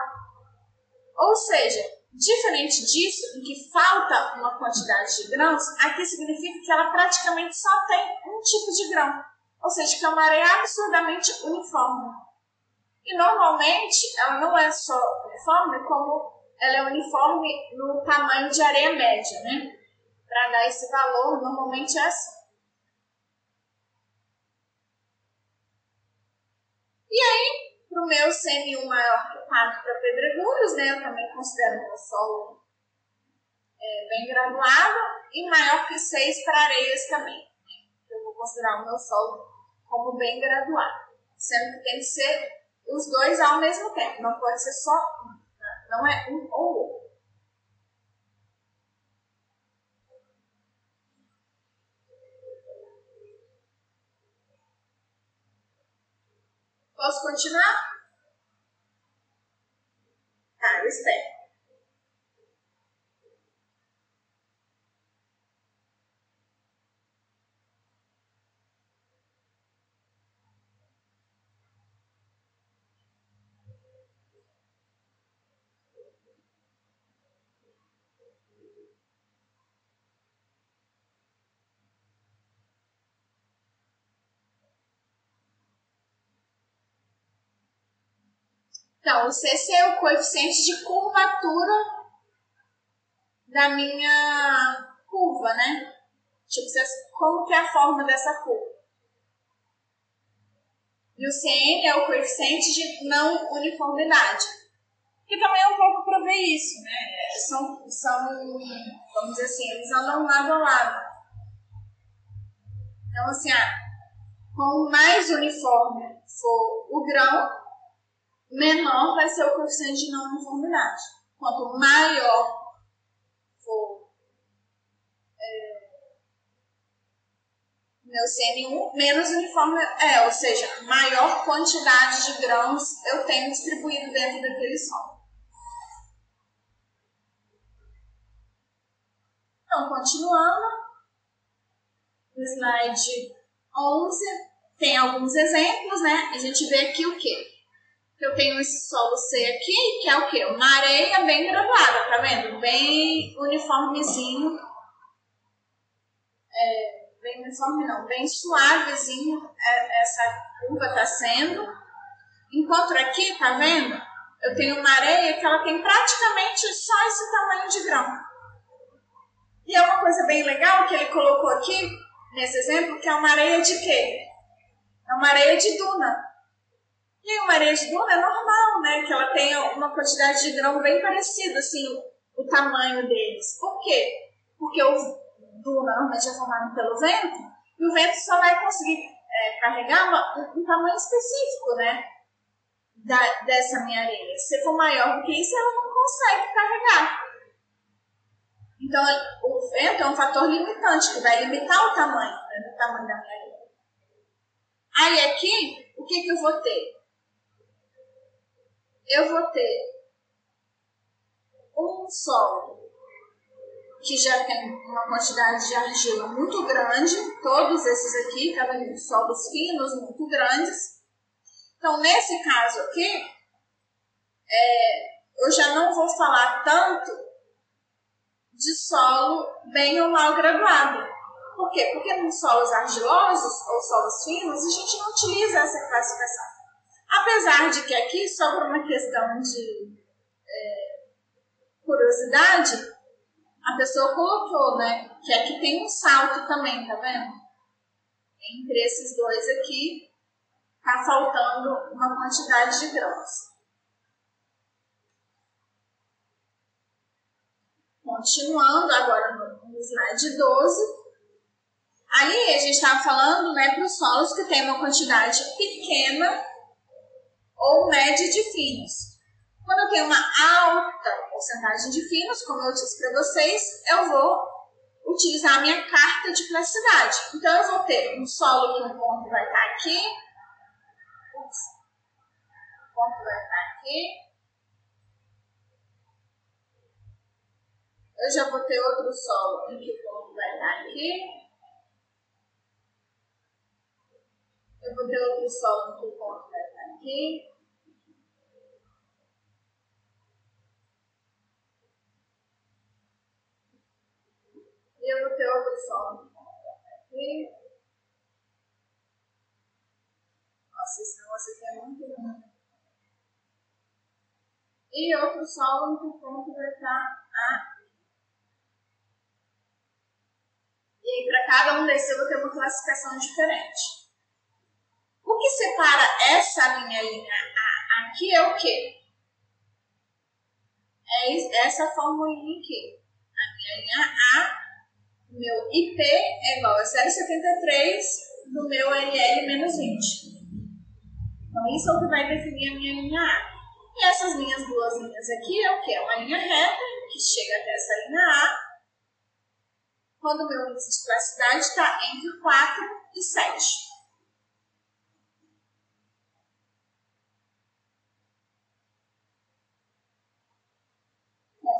Ou seja, diferente disso, em que falta uma quantidade de grãos, aqui significa que ela praticamente só tem um tipo de grão. Ou seja, que é uma areia absurdamente uniforme. E normalmente ela não é só uniforme, como ela é uniforme no tamanho de areia média, né? Para dar esse valor, normalmente é assim. E aí, para o meu CM1 maior que 4 para pedregulhos, né, eu também considero meu solo é, bem graduado, e maior que 6 para areias também. Eu vou considerar o meu solo como bem graduado, sendo que tem que ser os dois ao mesmo tempo, não pode ser só um, né? não é um ou outro. Posso continuar? Tá, eu espero. Então, o CC é o coeficiente de curvatura da minha curva, né? Tipo, como que é a forma dessa curva. E o CN é o coeficiente de não uniformidade. Que também é um pouco para ver isso, né? São, são, vamos dizer assim, eles andam lado a lado. Então, assim, ah, quanto mais uniforme for o grão, menor vai ser o coeficiente de não uniformidade. Quanto maior for é, meu CN1, menos uniforme é, ou seja, maior quantidade de grãos eu tenho distribuído dentro daquele solo. Então, continuando, no slide 11, tem alguns exemplos, né? A gente vê aqui o quê? Eu tenho esse solo C aqui, que é o quê? Uma areia bem graduada, tá vendo? Bem uniformezinho. É, bem uniforme não, bem suavezinho é, essa curva está sendo. Enquanto aqui, tá vendo? Eu tenho uma areia que ela tem praticamente só esse tamanho de grão. E é uma coisa bem legal que ele colocou aqui, nesse exemplo, que é uma areia de quê? É uma areia de duna. E de duna é normal, né? Que ela tenha uma quantidade de grão bem parecida, assim, o, o tamanho deles. Por quê? Porque o duna normalmente é formado pelo vento, e o vento só vai conseguir é, carregar uma, um, um, tamanho específico, né? Da, dessa minha areia. Se for maior do que isso, ela não consegue carregar. Então, o vento é um fator limitante, que vai limitar o tamanho, né, o tamanho da minha areia. Aí aqui, o que, que eu vou ter? Eu vou ter um solo que já tem uma quantidade de argila muito grande, todos esses aqui, tá vendo? Solos finos, muito grandes. Então, nesse caso aqui, é, eu já não vou falar tanto de solo bem ou mal graduado. Por quê? Porque nos solos argilosos ou solos finos, a gente não utiliza essa classificação. Apesar de que aqui, só por uma questão de é, curiosidade, a pessoa colocou, né? Que aqui tem um salto também, tá vendo? Entre esses dois aqui, tá faltando uma quantidade de grãos. Continuando agora no, no slide 12. Ali a gente estava falando né, para os solos que tem uma quantidade pequena ou média de finos. Quando eu tenho uma alta porcentagem de finos, como eu disse para vocês, eu vou utilizar a minha carta de plasticidade. Então, eu vou ter um solo que um ponto vai estar aqui, Ups. o ponto vai estar aqui, eu já vou ter outro solo em que o ponto vai estar aqui, eu vou ter outro solo em que o ponto vai estar aqui, E eu vou ter outro solo aqui. Nossa, esse negócio aqui é muito grande. E outro solo que o ponto vai estar aqui. E aí, para cada um desses, eu vou ter uma classificação diferente. O que separa essa minha linha A aqui é o quê? É essa formulinha aqui. A minha linha A meu IP é igual a 0,73 do meu LL menos 20. Então, isso é o que vai definir a minha linha A. E essas minhas duas linhas aqui é o que? É uma linha reta que chega até essa linha A, quando o meu índice de plasticidade está entre 4 e 7.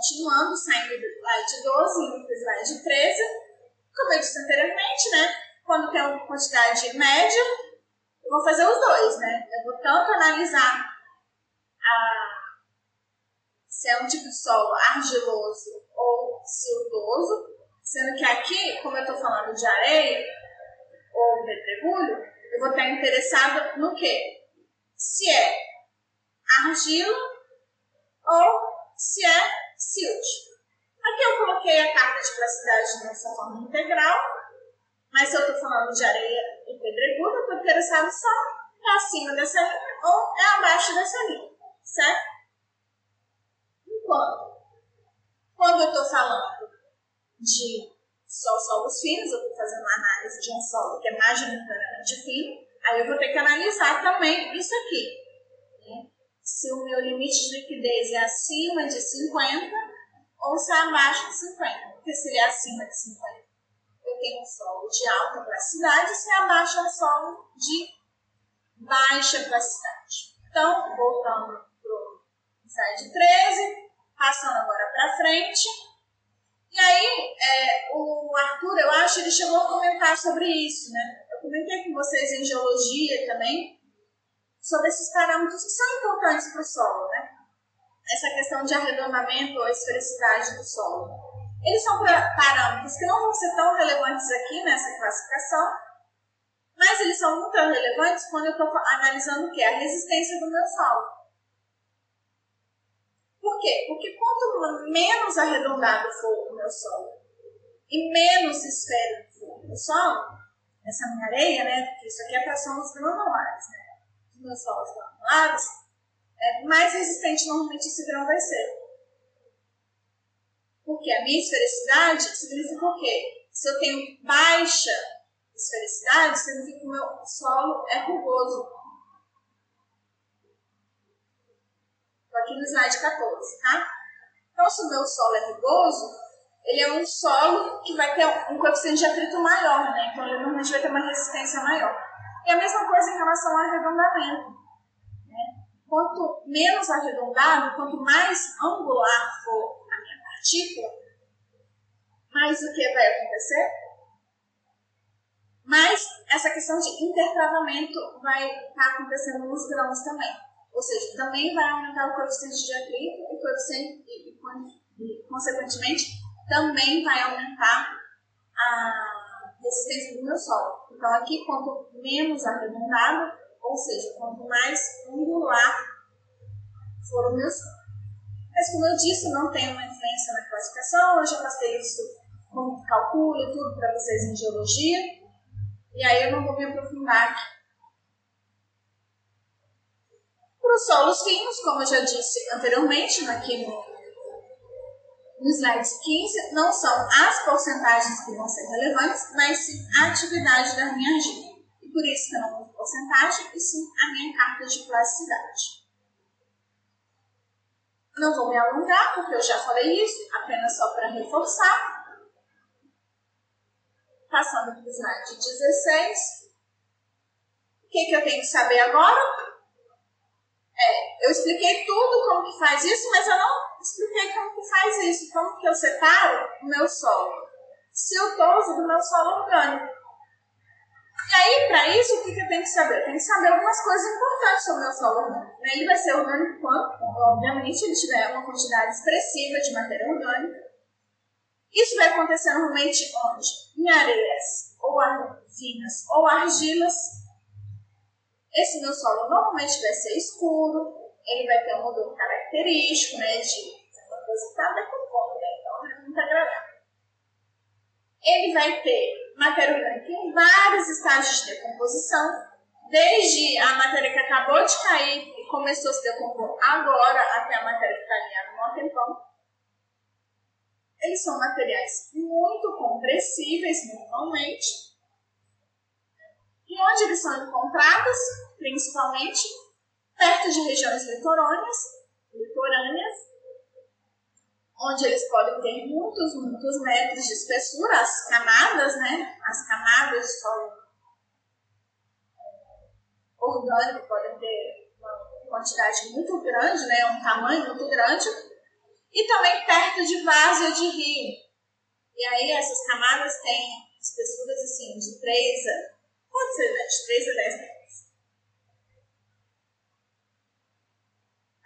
Continuando, saindo do slide 12, indo o slide 13. Como eu disse anteriormente, né? Quando tem uma quantidade média, eu vou fazer os dois, né? Eu vou tanto analisar a, se é um tipo de solo argiloso ou siltoso, sendo que aqui, como eu estou falando de areia ou pedregulho, eu vou estar interessado no quê? Se é argila ou se é silt. Aqui eu coloquei a carta de plasticidade nessa forma integral, mas se eu estou falando de areia e pedregulho, eu estou interessado só é acima dessa linha ou é abaixo dessa linha, certo? Enquanto, quando eu estou falando de só solos finos, eu estou fazendo uma análise de um solo que é majoritariamente fino, aí eu vou ter que analisar também isso aqui se o meu limite de liquidez é acima de 50 ou se é abaixo de 50. Porque se ele é acima de 50, eu tenho um solo de alta plasticidade, se é abaixo é um solo de baixa plasticidade. Então, voltando para o slide 13, passando agora para frente. E aí, é, o Arthur, eu acho, ele chegou a comentar sobre isso, né? Eu comentei com vocês em geologia também, sobre esses parâmetros que são importantes para o solo, né? Essa questão de arredondamento ou esfericidade do solo. Eles são parâmetros que não vão ser tão relevantes aqui nessa classificação, mas eles são muito relevantes quando eu estou analisando o que? A resistência do meu solo. Por quê? Porque quanto menos arredondado for o meu solo e menos esférico for o meu solo, essa minha areia, né? Porque isso aqui é para os granulares, né? Meus solos granulares, é, mais resistente normalmente esse grão vai ser. Porque a minha esfericidade significa o quê? Se eu tenho baixa esfericidade, significa que o meu solo é rugoso. Estou aqui no slide 14, tá? Então, se o meu solo é rugoso, ele é um solo que vai ter um coeficiente de atrito maior, né? Então, ele normalmente vai ter uma resistência maior. E a mesma coisa em relação ao arredondamento. Né? Quanto menos arredondado, quanto mais angular for partícula, mais o que vai acontecer? Mas essa questão de intertravamento vai estar tá acontecendo nos grãos também. Ou seja, também vai aumentar o coeficiente de atrito e, coeficiente, e, e, consequentemente, também vai aumentar a resistência do meu solo. Então, aqui, quanto menos arredondado, ou seja, quanto mais angular for o meu. Mas, como eu disse, não tem uma influência na classificação. Eu já passei isso como calculo e tudo para vocês em geologia. E aí eu não vou me aprofundar aqui. Para os solos finos, como eu já disse anteriormente, aqui no, no slide 15, não são as porcentagens que vão ser relevantes, mas sim a atividade da minha argila. E por isso que eu não uso porcentagem, e sim a minha carta de plasticidade. Não vou me alongar, porque eu já falei isso, apenas só para reforçar. Passando para o slide 16. O que, que eu tenho que saber agora? É, eu expliquei tudo como que faz isso, mas eu não expliquei como que faz isso. Como que eu separo o meu solo siltoso do meu solo orgânico. E aí, para isso, o que, que eu tenho que saber? Eu tenho que saber algumas coisas importantes sobre o meu solo orgânico. Ele vai ser orgânico quando, obviamente, ele tiver uma quantidade expressiva de matéria orgânica. Isso vai acontecer normalmente onde? Em areias, ou finas, ou argilas. Esse meu solo normalmente vai ser escuro, ele vai ter um odor característico, né, de uma coisa que está decompondo, né, então é muito agradável. Ele vai ter matéria orgânica em vários estágios de decomposição, desde a matéria que acabou de cair e começou a se decompor agora até a matéria que está ali há um tempão. Eles são materiais muito compressíveis normalmente. E onde eles são encontrados? Principalmente perto de regiões litorâneas, litorâneas onde eles podem ter muitos, muitos metros de espessura, as camadas, né? As camadas de solo orgânico podem ter uma quantidade muito grande, né? Um tamanho muito grande. E também perto de várzea de rio. E aí essas camadas têm espessuras assim de 3 a, pode ser, né? De 3 a 10 metros.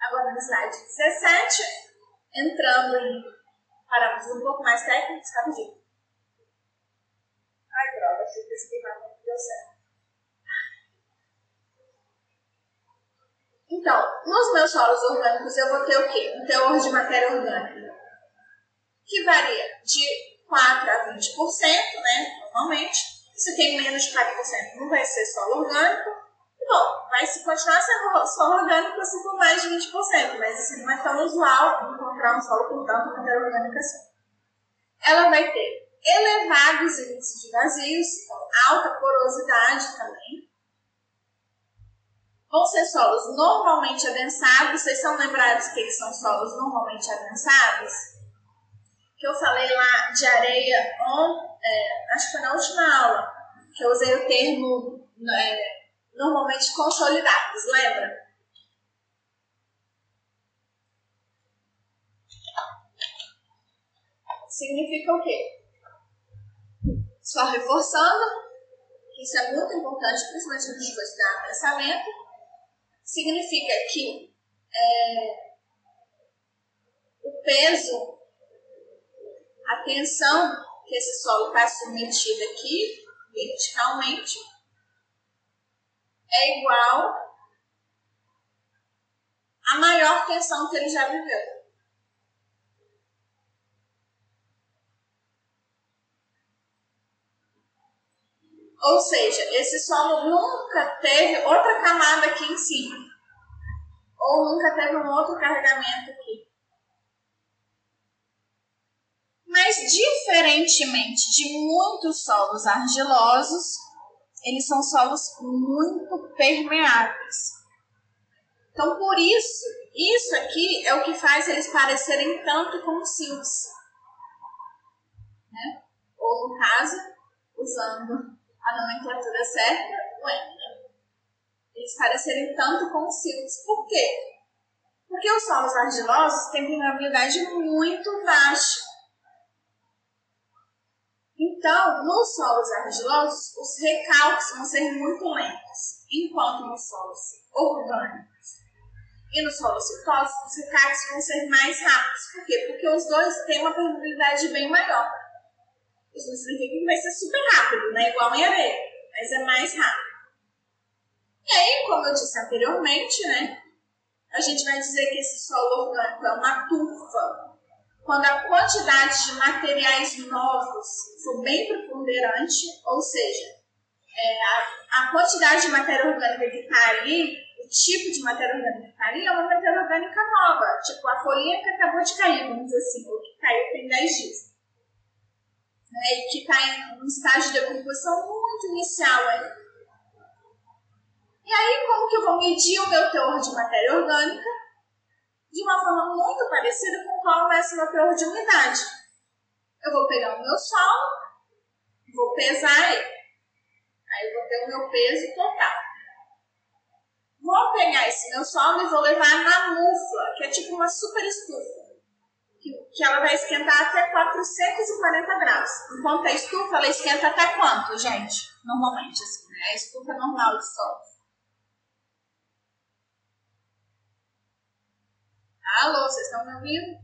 Agora no slide 17, entrando em parâmetros um pouco mais técnicos, rapidinho. Ai, droga, achei que esse equipamento deu certo. Então, nos meus solos orgânicos eu vou ter o quê? Um teor de matéria orgânica que varia de 4 a 20%, né? Normalmente. Se tem menos de 4%, não vai ser solo orgânico. Bom, vai se continuar sendo solo orgânico se for mais de 20%, mas assim, não é tão usual encontrar um solo com tanta matéria orgânica assim. Ela vai ter elevados índices de vazios, então alta porosidade também. Vão ser solos normalmente adensados. Vocês são lembrados que são solos normalmente adensados? Que eu falei lá de areia, on, é, acho que foi na última aula, que eu usei o termo é, normalmente consolidados, lembra? Significa o quê? Só reforçando, isso é muito importante, principalmente quando a gente vai estudar pensamento, significa que é, o peso a tensão que esse solo está submetido aqui, verticalmente, é igual à maior tensão que ele já viveu. Ou seja, esse solo nunca teve outra camada aqui em cima. Ou nunca teve um outro carregamento aqui. Mas, diferentemente de muitos solos argilosos, eles são solos muito permeáveis. Então, por isso, isso aqui é o que faz eles parecerem tanto com silves. Né? Ou, no caso, usando a nomenclatura certa, o M. Né? Eles parecerem tanto com silves. Por quê? Porque os solos argilosos têm permeabilidade muito baixa. Então, nos solos argilosos, os recalques vão ser muito lentos, enquanto nos solos orgânicos e nos solos citosos, os recalques vão ser mais rápidos. Por quê? Porque os dois têm uma permeabilidade bem maior. Isso não significa que vai ser super rápido, né? Igual em areia, mas é mais rápido. E aí, como eu disse anteriormente, né? A gente vai dizer que esse solo orgânico é uma tufa quando a quantidade de materiais novos for bem preponderante, ou seja, é, a, a, quantidade de matéria orgânica que está ali, o tipo de matéria orgânica que está ali é uma matéria orgânica nova, tipo a folhinha que acabou de cair, vamos dizer assim, ou que caiu tem 10 dias. Né, e que está em um estágio de decomposição muito inicial ainda. E aí, como que eu vou medir o meu teor de matéria orgânica? De uma forma muito parecida com qual ser o meu de umidade. Eu vou pegar o meu solo, vou pesar ele. Aí eu vou ter o meu peso total. Vou pegar esse meu solo e vou levar na mufla, que é tipo uma super estufa. Que, que ela vai esquentar até 440 graus. Enquanto a estufa, ela esquenta até quanto, gente? Normalmente, assim, né? A estufa normal de solo. Alô, vocês estão me ouvindo?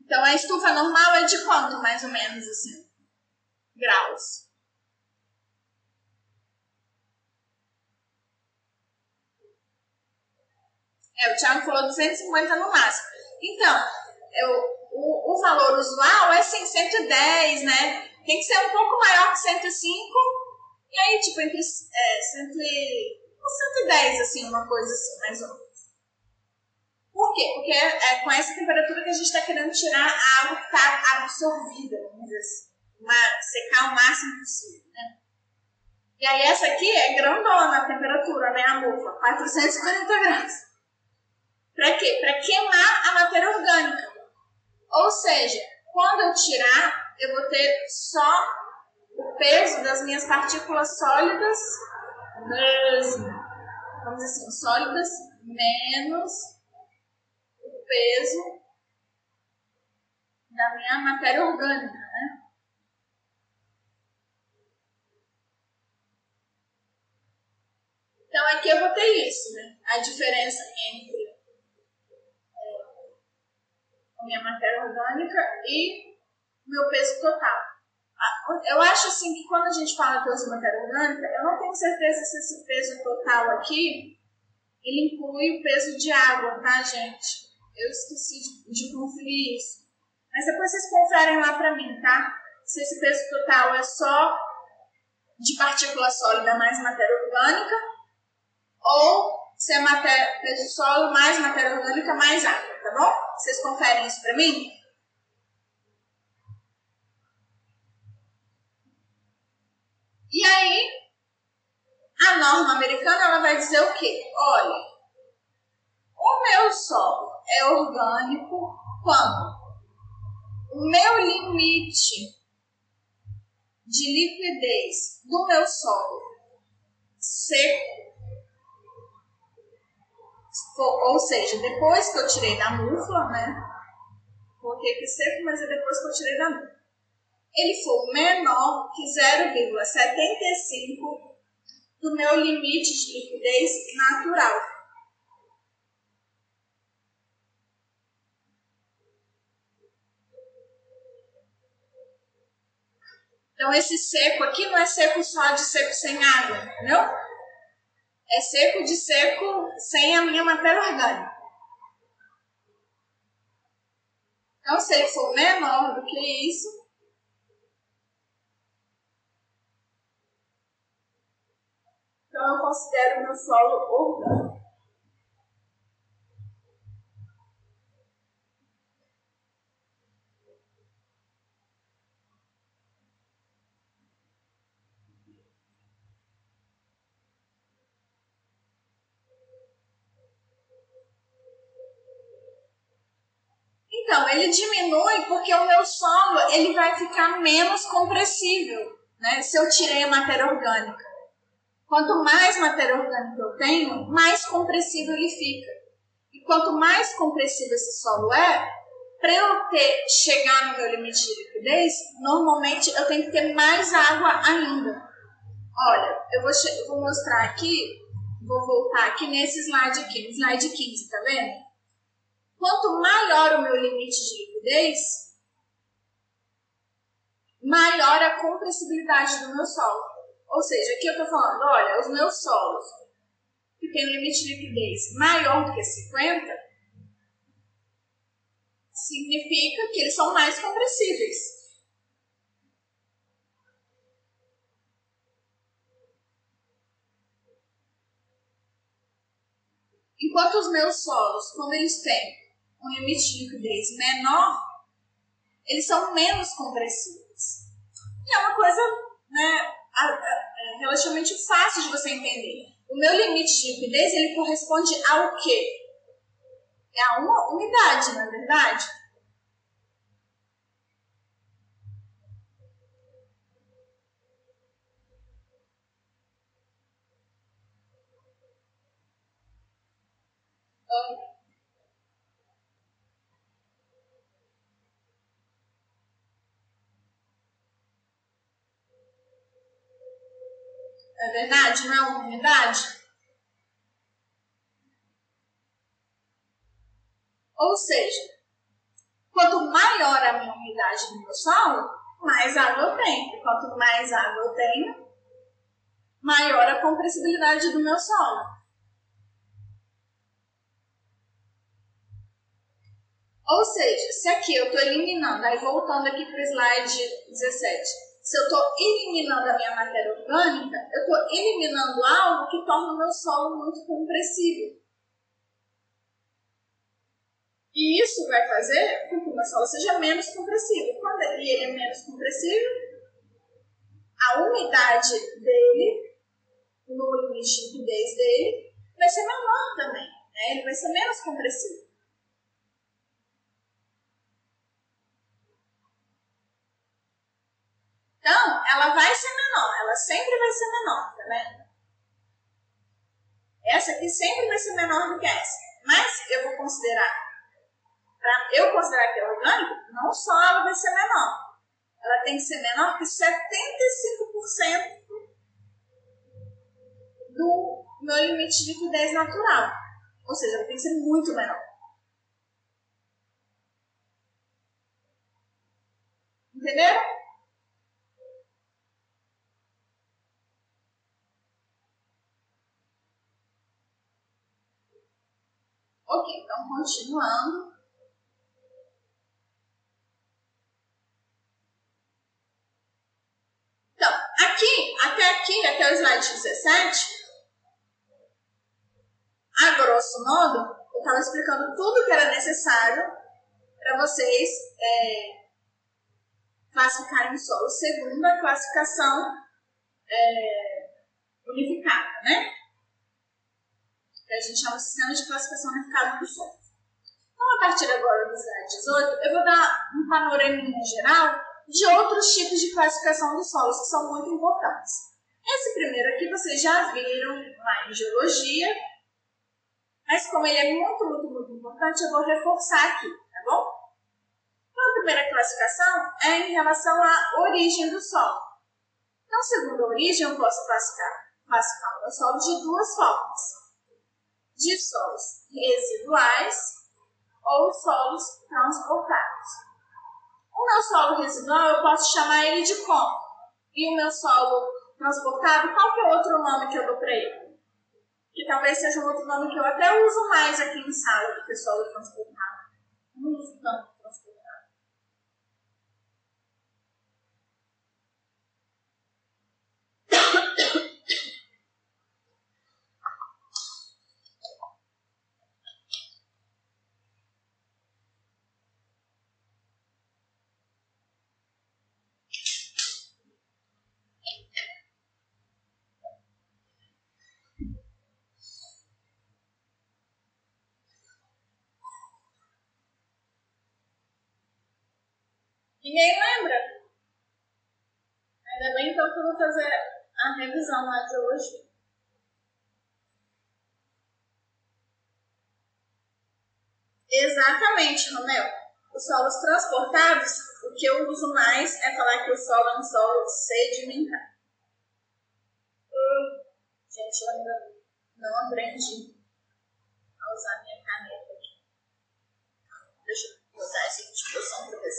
Então a estufa normal é de quanto, mais ou menos assim? Graus. É, o Thiago falou 250 no máximo. Então, eu, o, o valor usual é assim, 110, né? Tem que ser um pouco maior que 105 e aí, tipo, entre é, 110, assim, uma coisa assim, mais ou menos. Por quê? Porque é, é com essa temperatura que a gente está querendo tirar a água que está absorvida, vamos dizer assim. Uma, secar o máximo possível, né? E aí essa aqui é grandona a temperatura, né, a mufa? 440 graus. Para quê? Para queimar a matéria orgânica. Ou seja, quando eu tirar, eu vou ter só o peso das minhas partículas sólidas mesmo. Vamos dizer assim, sólidas menos o peso da minha matéria orgânica, né? Então aqui eu vou ter isso, né? A diferença entre é, a minha matéria orgânica e o meu peso total. Eu acho assim que quando a gente fala peso de matéria orgânica, eu não tenho certeza se esse peso total aqui ele inclui o peso de água, tá, gente? Eu esqueci de, de conferir isso. Mas depois vocês conferem lá pra mim, tá? Se esse peso total é só de partícula sólida mais matéria orgânica ou se é matéria, peso sólido mais matéria orgânica mais água, tá bom? Vocês conferem isso pra mim? E aí, a norma americana ela vai dizer o quê? Olha, o meu solo é orgânico quando o meu limite de liquidez do meu solo seco, ou seja, depois que eu tirei da mufla, né? Coloquei aqui seco, mas é depois que eu tirei da mufla ele for menor que 0,75 do meu limite de liquidez natural. Então, esse seco aqui não é seco só de seco sem água, entendeu? É seco de seco sem a minha matéria orgânica. Então, se ele for menor do que isso, então eu considero meu solo orgânico. Então, ele diminui porque o meu solo ele vai ficar menos compressível, né? Se eu tirei a matéria orgânica. Quanto mais matéria orgânica eu tenho, mais compressível ele fica. E quanto mais compressível esse solo é, para eu ter, chegar no meu limite de liquidez, normalmente eu tenho que ter mais água ainda. Olha, eu vou, eu vou mostrar aqui, vou voltar aqui nesse slide aqui, slide 15, tá vendo? Quanto maior o meu limite de liquidez, maior a compressibilidade do meu solo. Ou seja, aqui eu estou falando, olha, os meus solos que têm um limite de liquidez maior do que 50, significa que eles são mais compressíveis. Enquanto os meus solos, quando eles têm um limite de liquidez menor, eles são menos compressíveis. E é uma coisa né, é relativamente fácil de você entender. O meu limite de liquidez ele corresponde ao quê? É a uma umidade, não é verdade? É verdade? Não é uma umidade? Ou seja, quanto maior a minha umidade do meu solo, mais água eu tenho. Quanto mais água eu tenho, maior a compressibilidade do meu solo. Ou seja, se aqui eu estou eliminando, aí voltando aqui para o slide 17, se eu estou eliminando a minha matéria orgânica, eu estou eliminando algo que torna o meu solo muito compressível. E isso vai fazer com que o meu solo seja menos compressível. Quando ele é menos compressível, a umidade dele, no limite de liquidez dele, vai ser menor também. Né? Ele vai ser menos compressível. Então, ela vai ser menor, ela sempre vai ser menor, tá vendo? Essa aqui sempre vai ser menor do que essa. Mas eu vou considerar, para eu considerar que é orgânico, não só ela vai ser menor, ela tem que ser menor que 75% do meu limite de liquidez natural. Ou seja, ela tem que ser muito menor. Entenderam? Ok, então continuando. Então, aqui, até aqui, até o slide 17, a grosso modo, eu estava explicando tudo que era necessário para vocês é, classificarem o solo segundo a classificação é, unificada, né? A gente chama de sistema de classificação unificado do solo. Então, a partir agora do slide 18, eu vou dar um panorama geral de outros tipos de classificação dos solos que são muito importantes. Esse primeiro aqui vocês já viram lá em geologia, mas como ele é muito, muito, muito importante, eu vou reforçar aqui, tá bom? Então, a primeira classificação é em relação à origem do solo. Então, segundo a origem, eu posso classificar classificar o solo de duas formas: de solos residuais ou solos transportados. O meu solo residual eu posso chamar ele de como? E o meu solo transportado, qual que é outro nome que eu dou para ele? Que talvez seja um outro nome que eu até uso mais aqui em sala que solo transportado. Não uso tanto transportado. Ninguém lembra? Ainda bem então que eu vou fazer a revisão lá de hoje. Exatamente, Romeu. Os solos transportados, o que eu uso mais é falar que o solo é um solo sedimentar. Hum, gente, eu ainda não aprendi a usar minha caneta aqui. Deixa eu botar essa disposição para ver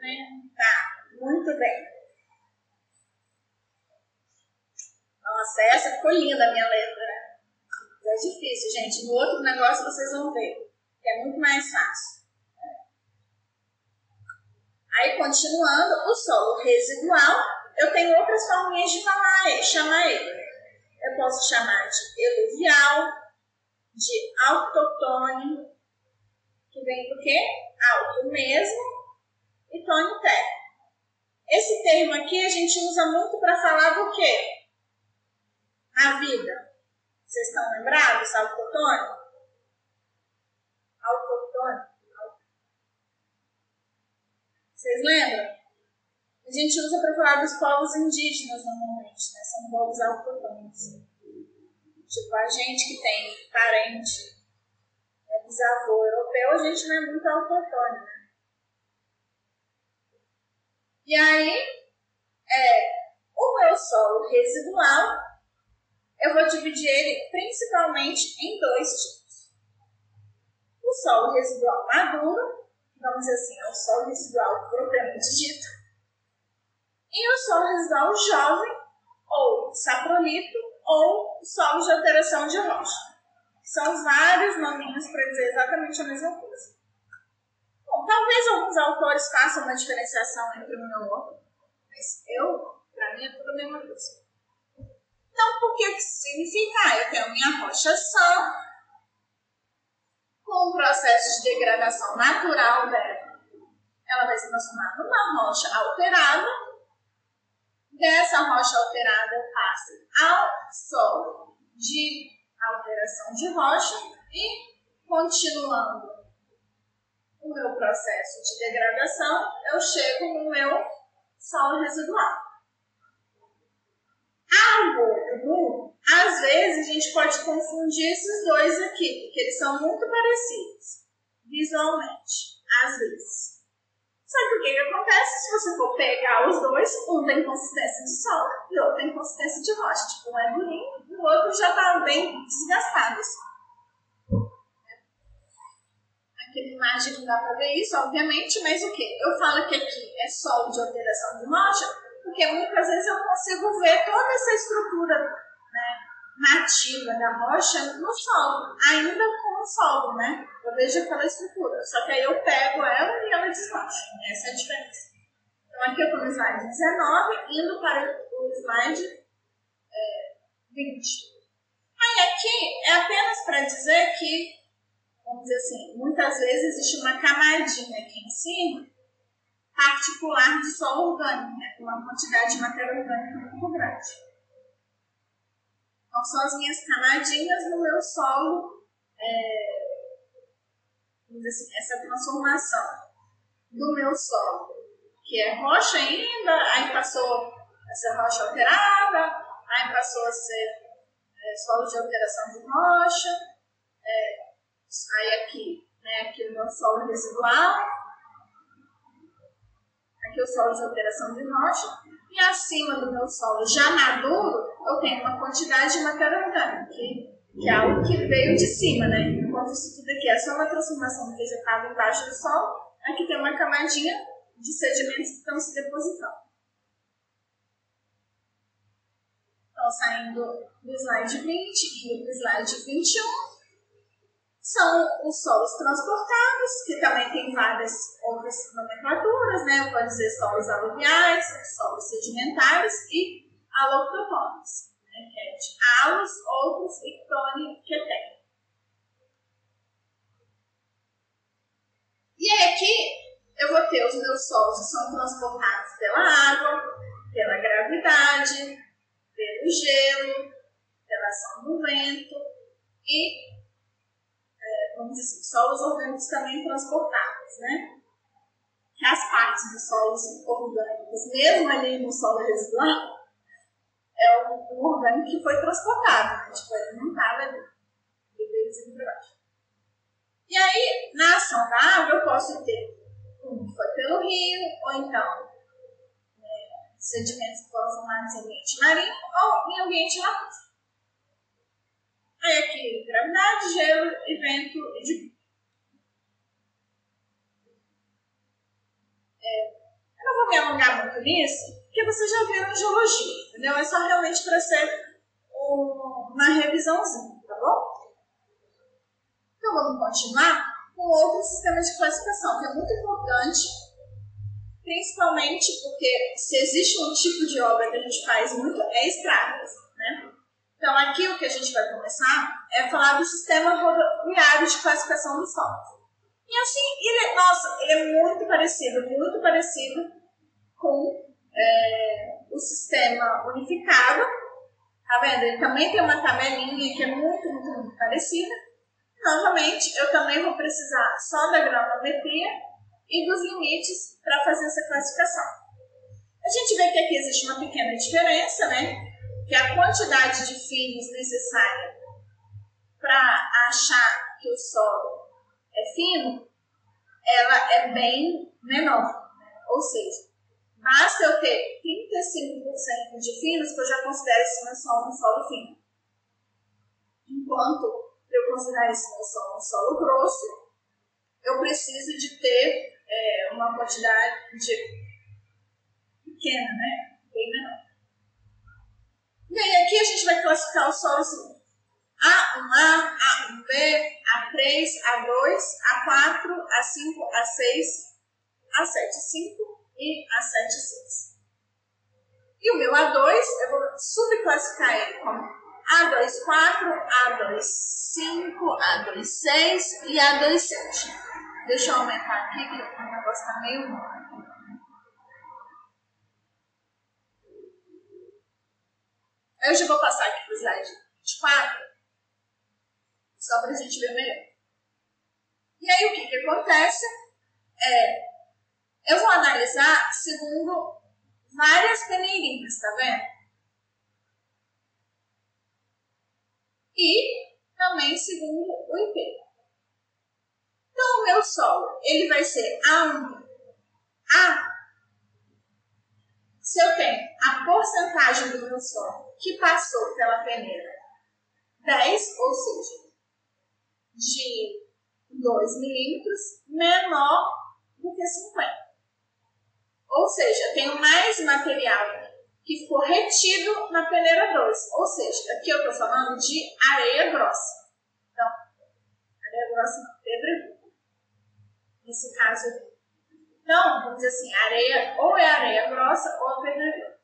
Né? Tá, muito bem. Nossa, essa ficou linda a minha letra. É difícil, gente. No outro negócio vocês vão ver. Que é muito mais fácil. Aí, continuando, o solo residual eu tenho outras forminhas de falar, chamar ele. Eu posso chamar de eluvial, de autotônio, que vem do quê? Alto mesmo, e tônio terra. Esse termo aqui a gente usa muito para falar do quê? A vida. Vocês estão lembrados? Autotônio? Autotônio? Vocês lembram? A gente usa para falar dos povos indígenas normalmente, né? São povos autotônomos. Tipo, a gente que tem parente, né, bisavô europeu, a gente não é muito autotônomo, né? E aí, é, o meu solo residual, eu vou dividir ele principalmente em dois tipos. O solo residual maduro, vamos dizer assim, é o solo residual propriamente dito, e o solo residual jovem, ou saprolito, ou solo de alteração de rocha. São vários nominhos para dizer exatamente a mesma coisa. Bom, talvez alguns autores façam uma diferenciação entre um e o outro, mas eu, para mim, é tudo a mesma coisa. Então, por que isso significa? Eu tenho minha rocha sã, com um processo de degradação natural dela. Ela vai se transformar numa rocha alterada, dessa rocha alterada passo ao solo de alteração de rocha e, continuando o meu processo de degradação, eu chego no meu solo residual. Algo às vezes a gente pode confundir esses dois aqui, porque eles são muito parecidos visualmente, às vezes. Que o que, que acontece? Se você for pegar os dois, um tem consistência de solo e o outro tem consistência de rocha. Tipo, um é durinho e o outro já está bem desgastado. Assim. Aqui na imagem não dá para ver isso, obviamente, mas o que? Eu falo que aqui é solo de alteração de rocha, porque muitas vezes eu consigo ver toda essa estrutura né, nativa da rocha no solo, ainda com o solo, né? Eu vejo aquela estrutura, só que aí eu pego ela e ela desmancha. Essa é a diferença. Então aqui eu estou no slide 19, indo para o slide é, 20. Aí aqui é apenas para dizer que, vamos dizer assim, muitas vezes existe uma camadinha aqui em cima particular de solo orgânico, né? com uma quantidade de matéria orgânica muito grande. Então, são as minhas camadinhas no meu solo, é, assim, essa transformação do meu solo, que é rocha ainda, aí passou a ser rocha alterada, aí passou a ser é, solo de alteração de rocha, é, aí aqui né, meu solo residual. Aqui é o solo de alteração de rocha. E acima do meu solo já maduro, eu tenho uma quantidade de matéria orgânica, que, que é algo que veio de cima, né? Enquanto isso tudo aqui é só uma transformação vegetável embaixo do solo, aqui tem uma camadinha de sedimentos que estão se depositando. Então, saindo do slide 20 e indo para o slide 21, são os solos transportados, que também tem várias outras nomenclaturas, né? Eu posso dizer solos aluviais, solos sedimentares e aloctotônicos, é halos, outros e ctone, que tem. E aí aqui eu vou ter os meus solos que são transportados pela água, pela gravidade, pelo gelo, pela ação do vento e vamos dizer assim, solos orgânicos também transportados, né? As partes dos solos orgânicos, mesmo ali no solo residual, é um, um orgânico que foi transportado, né? Tipo, ele não estava ali, ele veio assim para baixo. E aí, na ação da água, eu posso ter um que foi pelo rio, ou então é, sedimentos que foram formados em ambiente marinho ou em ambiente lacustre. Aí aqui, gravidade, gelo e vento e de é, Eu não vou me alongar muito nisso, porque você já na geologia, entendeu? É só realmente para ser um, uma revisãozinha, tá bom? Então vamos continuar com outro sistema de classificação, que é muito importante, principalmente porque se existe um tipo de obra que a gente faz muito, é estradas, né? Então, aqui o que a gente vai começar é falar do sistema rodoviário de classificação dos solos. E assim, ele, é, nossa, ele é muito parecido, muito parecido com é, o sistema unificado. Tá vendo? Ele também tem uma tabelinha que é muito, muito, muito parecida. Novamente, eu também vou precisar só da granulometria e dos limites para fazer essa classificação. A gente vê que aqui existe uma pequena diferença, né? que a quantidade de finos necessária para achar que o solo é fino, ela é bem menor. Ou seja, basta eu ter 35% de finos que eu já considero esse meu solo um solo fino. Enquanto eu considerar esse meu solo um solo grosso, eu preciso de ter é, uma quantidade de pequena, né? Bem menor. Aí aqui a gente vai classificar os solos A1A, A1B, A3, A2, A4, A5, A6, A7, 5 e A7, 6. E o meu A2, eu vou subclassificar ele como A2, 4, A2, 5, A2, 6 e A2, 7. Deixa eu aumentar aqui que o negócio está meio Aí eu já vou passar aqui para o slide 24, só para a gente ver melhor. E aí o que, que acontece? É, eu vou analisar segundo várias peneirinhas, tá vendo? E também segundo o IP. Então, o meu solo, ele vai ser A1, A se eu tenho a porcentagem do meu solo que passou pela peneira 10, ou seja, de 2 milímetros, menor do que 50. Ou seja, tenho mais material que ficou retido na peneira 2. Ou seja, aqui eu estou falando de areia grossa. Então, areia grossa não, pedra Nesse caso aqui. Então, vamos dizer assim, areia ou é areia grossa ou é pedra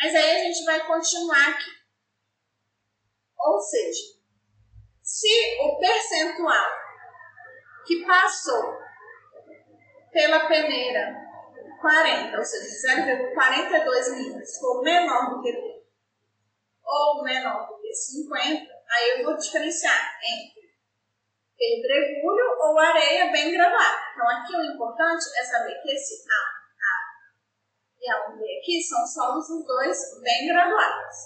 Mas aí a gente vai continuar aqui. Ou seja, se o percentual que passou pela peneira 40, ou seja, 0,42 milímetros for menor do que ou menor do que 50, aí eu vou diferenciar entre pedregulho ou areia bem granulada. Então, aqui o importante é saber que esse A, A e A1B aqui são solos os dois bem granulados.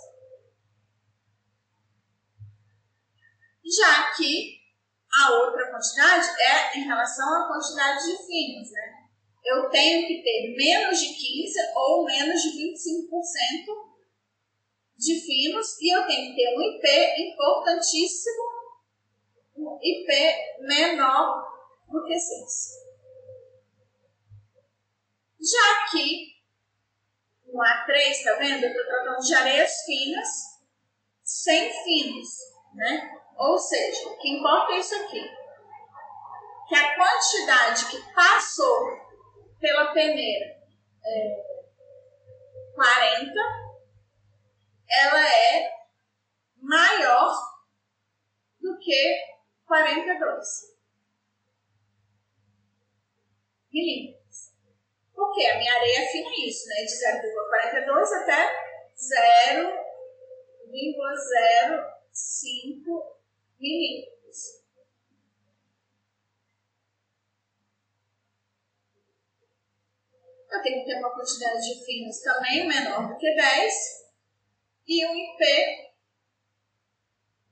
Já que a outra quantidade é em relação à quantidade de finos, né? Eu tenho que ter menos de 15 ou menos de 25% de finos e eu tenho que ter um IP importantíssimo, um IP menor do que 6. Já que no A3, tá vendo? Eu estou tratando de areias finas sem finos, né? Ou seja, o que importa é isso aqui. Que a quantidade que passou pela peneira é 40, ela é maior do que 42 milímetros. Porque a minha areia é fina isso, né? De 0,42 até 0,05 milímetros. Eu tenho que ter uma quantidade de finos também menor do que 10 e um IP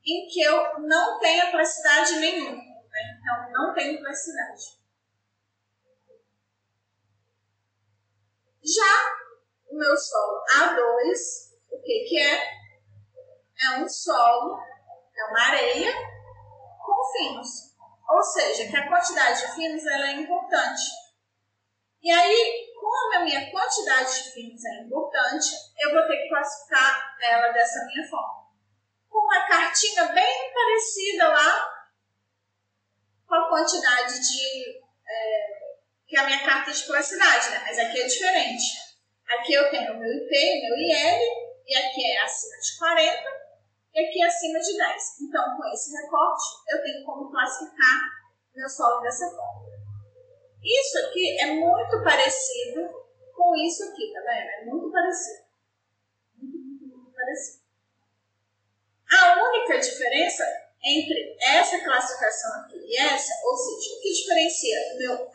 em que eu não tenha plasticidade nenhuma. Né? Então, não tenho plasticidade. Já o meu solo A2, o que, que é? É um solo é uma areia com finos. Ou seja, que a quantidade de finos ela é importante. E aí, como a minha quantidade de finos é importante, eu vou ter que classificar ela dessa minha forma. Com uma cartinha bem parecida lá com a quantidade de. É, que é a minha carta de plasticidade, né? Mas aqui é diferente. Aqui eu tenho o meu IP, meu IL, e aqui é acima de 40 e aqui acima de 10. Então, com esse recorte, eu tenho como classificar meu solo dessa forma. Isso aqui é muito parecido com isso aqui, tá vendo? É muito parecido. Muito, muito, muito parecido. A única diferença entre essa classificação aqui e essa, ou seja, o que diferencia o meu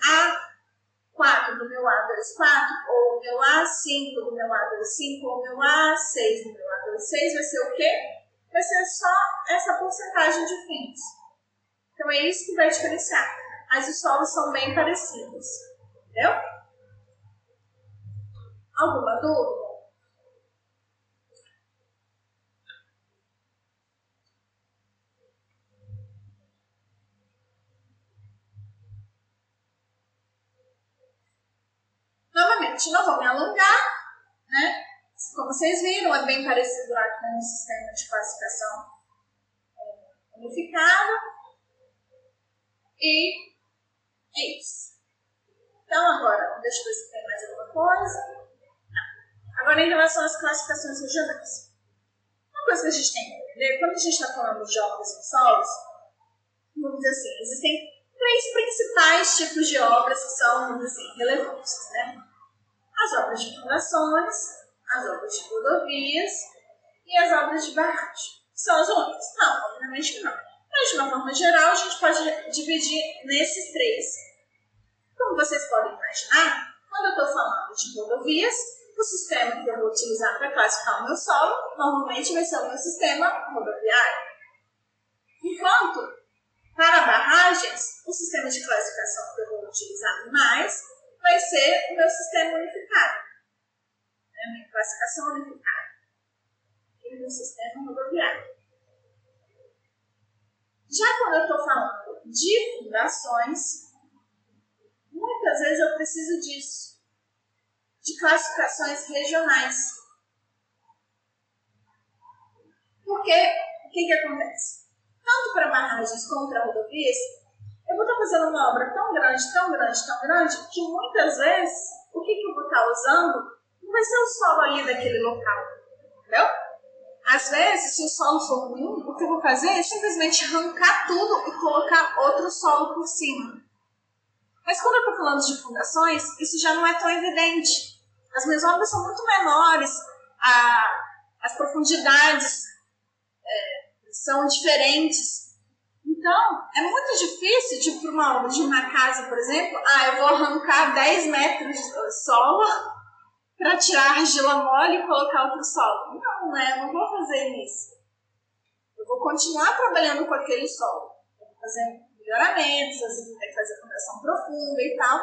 A4 do meu A24, ou o meu A5 do meu A25, ou o meu A6 do meu A26, vai ser o quê? vai ser só essa porcentagem de fins. Então é isso que vai diferenciar. Os solos são bem parecidos. Entendeu? Alguma dúvida? Novamente, não vou me alongar, né? Como vocês viram, é bem parecido lá com o sistema de classificação é, unificado. E isso. Então, agora, deixa eu ver se tem mais alguma coisa. Agora, em relação às classificações regionais. Uma coisa que a gente tem que entender, quando a gente está falando de obras em solos, vamos dizer assim, existem três principais tipos de obras que são, vamos dizer assim, relevantes, né? As obras de fundações, as obras de rodovias e as obras de barragem. São as únicas? Não, obviamente que não. Mas, de uma forma geral, a gente pode dividir nesses três. Como vocês podem imaginar, quando eu estou falando de rodovias, o sistema que eu vou utilizar para classificar o meu solo normalmente vai ser o meu sistema rodoviário. Enquanto, para barragens, o sistema de classificação que eu vou utilizar mais vai ser o meu sistema unificado né, classificação unificada e no sistema rodoviário. Já quando eu estou falando de fundações, muitas vezes eu preciso disso, de classificações regionais. Porque o que, que acontece? Tanto para barragens como para rodovias, eu vou estar fazendo uma obra tão grande, tão grande, tão grande, que muitas vezes o que, que eu vou estar usando não vai ser o solo ali daquele local. Entendeu? Às vezes, se o solo for ruim, o que eu vou fazer é simplesmente arrancar tudo e colocar outro solo por cima. Mas quando eu estou falando de fundações, isso já não é tão evidente. As minhas obras são muito menores, a, as profundidades é, são diferentes. Então, é muito difícil, tipo, para uma obra de uma casa, por exemplo, ah, eu vou arrancar 10 metros de solo para tirar a argila mole e colocar outro solo. Não, né? Eu não vou fazer isso. Eu vou continuar trabalhando com aquele solo. Vou fazer melhoramentos, às vezes vou ter que fazer fundação profunda e tal.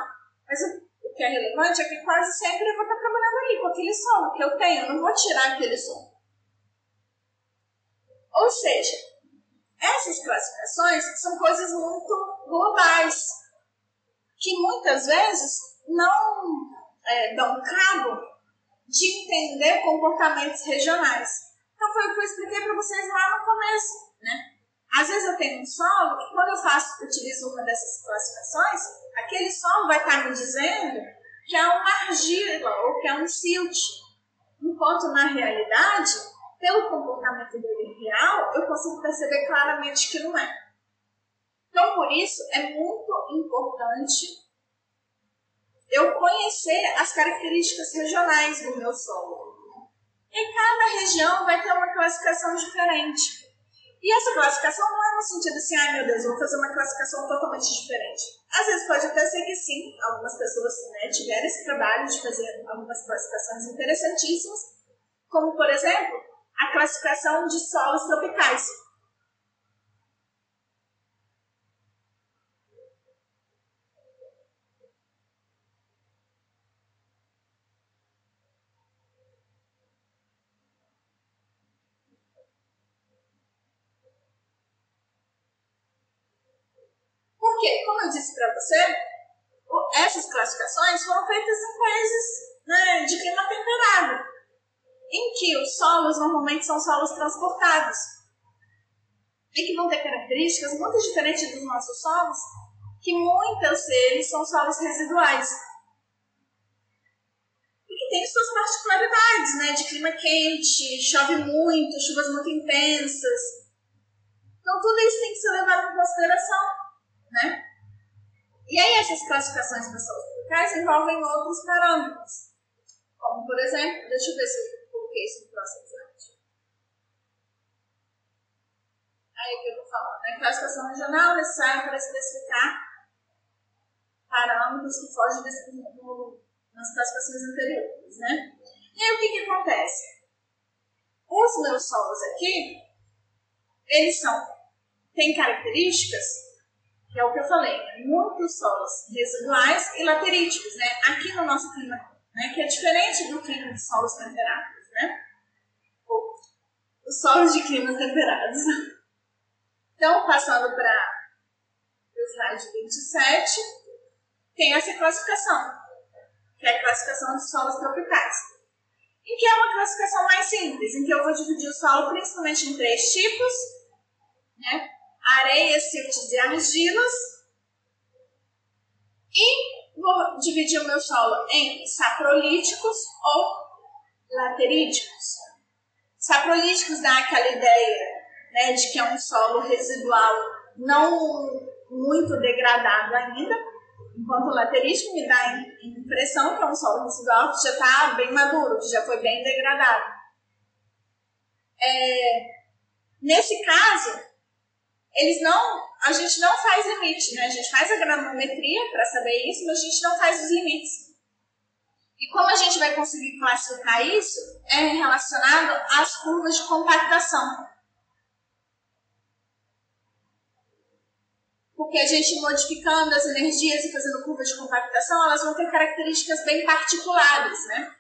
Mas o, o que é relevante é que quase sempre eu vou estar trabalhando ali com aquele solo que eu tenho, eu não vou tirar aquele solo. Ou seja, essas classificações são coisas muito globais, que muitas vezes não é, dão cabo de entender comportamentos regionais. Então foi o que eu expliquei para vocês lá no começo, né? Às vezes eu tenho um solo que quando eu faço, utilizo uma dessas classificações, aquele solo vai estar me dizendo que é uma argila ou que é um silt. Enquanto na realidade, pelo comportamento dele real, eu consigo perceber claramente que não é. Então, por isso, é muito importante eu conhecer as características regionais do meu solo. E cada região vai ter uma classificação diferente. E essa classificação não é no sentido assim, ai meu Deus, vou fazer uma classificação totalmente diferente. Às vezes pode até ser que sim, algumas pessoas né, tiveram esse trabalho de fazer algumas classificações interessantíssimas, como por exemplo, a classificação de solos tropicais. Porque, como eu disse para você, essas classificações foram feitas em países né, de clima temperado, em que os solos normalmente são solos transportados e que vão ter características muito diferentes dos nossos solos, que muitos deles são solos residuais e que têm suas particularidades, né, de clima quente, chove muito, chuvas muito intensas. Então tudo isso tem que ser levado em consideração né? E aí essas classificações das saúde tropicais envolvem outros parâmetros, como por exemplo, deixa eu ver se eu coloquei isso no próximo slide. Aí que eu vou falando, né? Classificação regional necessária para especificar parâmetros que fogem desse, nas classificações anteriores, né? E aí o que, que acontece? Os meus solos aqui, eles são, têm características que é o que eu falei, muitos solos residuais e lateríticos, né? Aqui no nosso clima, né? Que é diferente do clima de solos temperados, né? Os solos de climas temperados. Então, passando para o slide 27, tem essa classificação, que é a classificação de solos tropicais. Em que é uma classificação mais simples, em que eu vou dividir o solo principalmente em três tipos, né? Areias, siltes e argilas. E vou dividir o meu solo em saprolíticos ou lateríticos. Saprolíticos dá aquela ideia né, de que é um solo residual não muito degradado ainda, enquanto o laterítico me dá a impressão que é um solo residual que já está bem maduro, que já foi bem degradado. É, nesse caso, eles não, a gente não faz limite, né? A gente faz a granulometria para saber isso, mas a gente não faz os limites. E como a gente vai conseguir classificar isso é relacionado às curvas de compactação. Porque a gente modificando as energias e fazendo curvas de compactação, elas vão ter características bem particulares, né?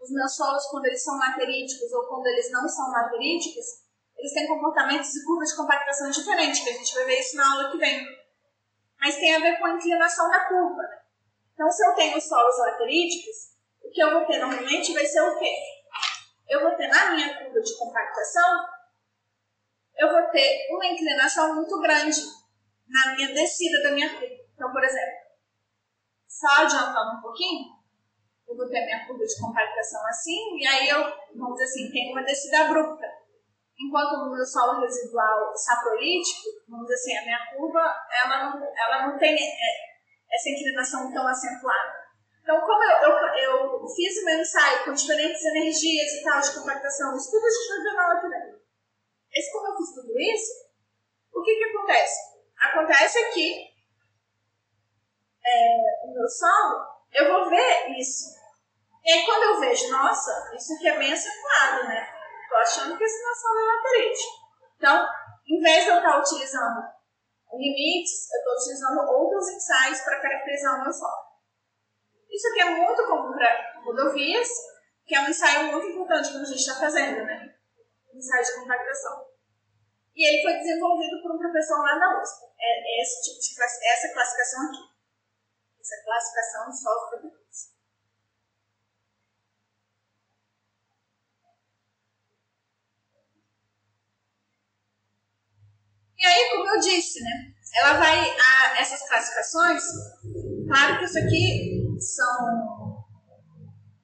Os meus solos, quando eles são lateríticos ou quando eles não são lateríticos, eles têm comportamentos e curvas de compactação diferentes, que a gente vai ver isso na aula que vem. Mas tem a ver com a inclinação da curva. Então, se eu tenho solos lateríticos, o que eu vou ter normalmente vai ser o quê? Eu vou ter na minha curva de compactação, eu vou ter uma inclinação muito grande na minha descida da minha curva. Então, por exemplo, só adiantando um pouquinho, eu vou ter minha curva de compactação assim, e aí eu, vamos dizer assim, tenho uma descida abrupta. Enquanto no meu solo residual saprolítico, vamos dizer assim, a minha curva, ela não, ela não tem é, essa inclinação tão acentuada. Então, como eu, eu, eu, fiz o meu ensaio com diferentes energias e tal de compactação, isso tudo a gente vai ver na vem. Esse, como eu fiz tudo isso, o que que acontece? Acontece que é, o meu solo, eu vou ver isso. E aí, quando eu vejo, nossa, isso aqui é bem acentuado, né? Tô achando que esse é só laterite. Então, em vez de eu estar utilizando limites, eu estou utilizando outros ensaios para caracterizar o meu solo. Isso aqui é muito comum para rodovias, que é um ensaio muito importante que a gente está fazendo, né? Um ensaio de compactação. E ele foi desenvolvido por um professor lá na USP. É, é esse tipo de essa classificação aqui. Essa classificação de solos E aí, como eu disse, né? Ela vai. A, essas classificações, claro que isso aqui são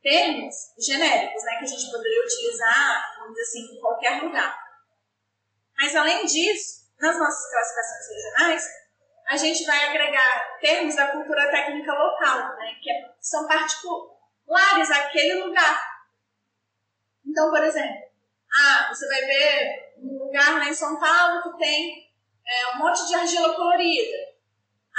termos genéricos, né? Que a gente poderia utilizar, vamos dizer assim, em qualquer lugar. Mas além disso, nas nossas classificações regionais, a gente vai agregar termos da cultura técnica local, né? Que é, são particulares àquele lugar. Então, por exemplo, ah, você vai ver um lugar lá em São Paulo que tem é, um monte de argila colorida.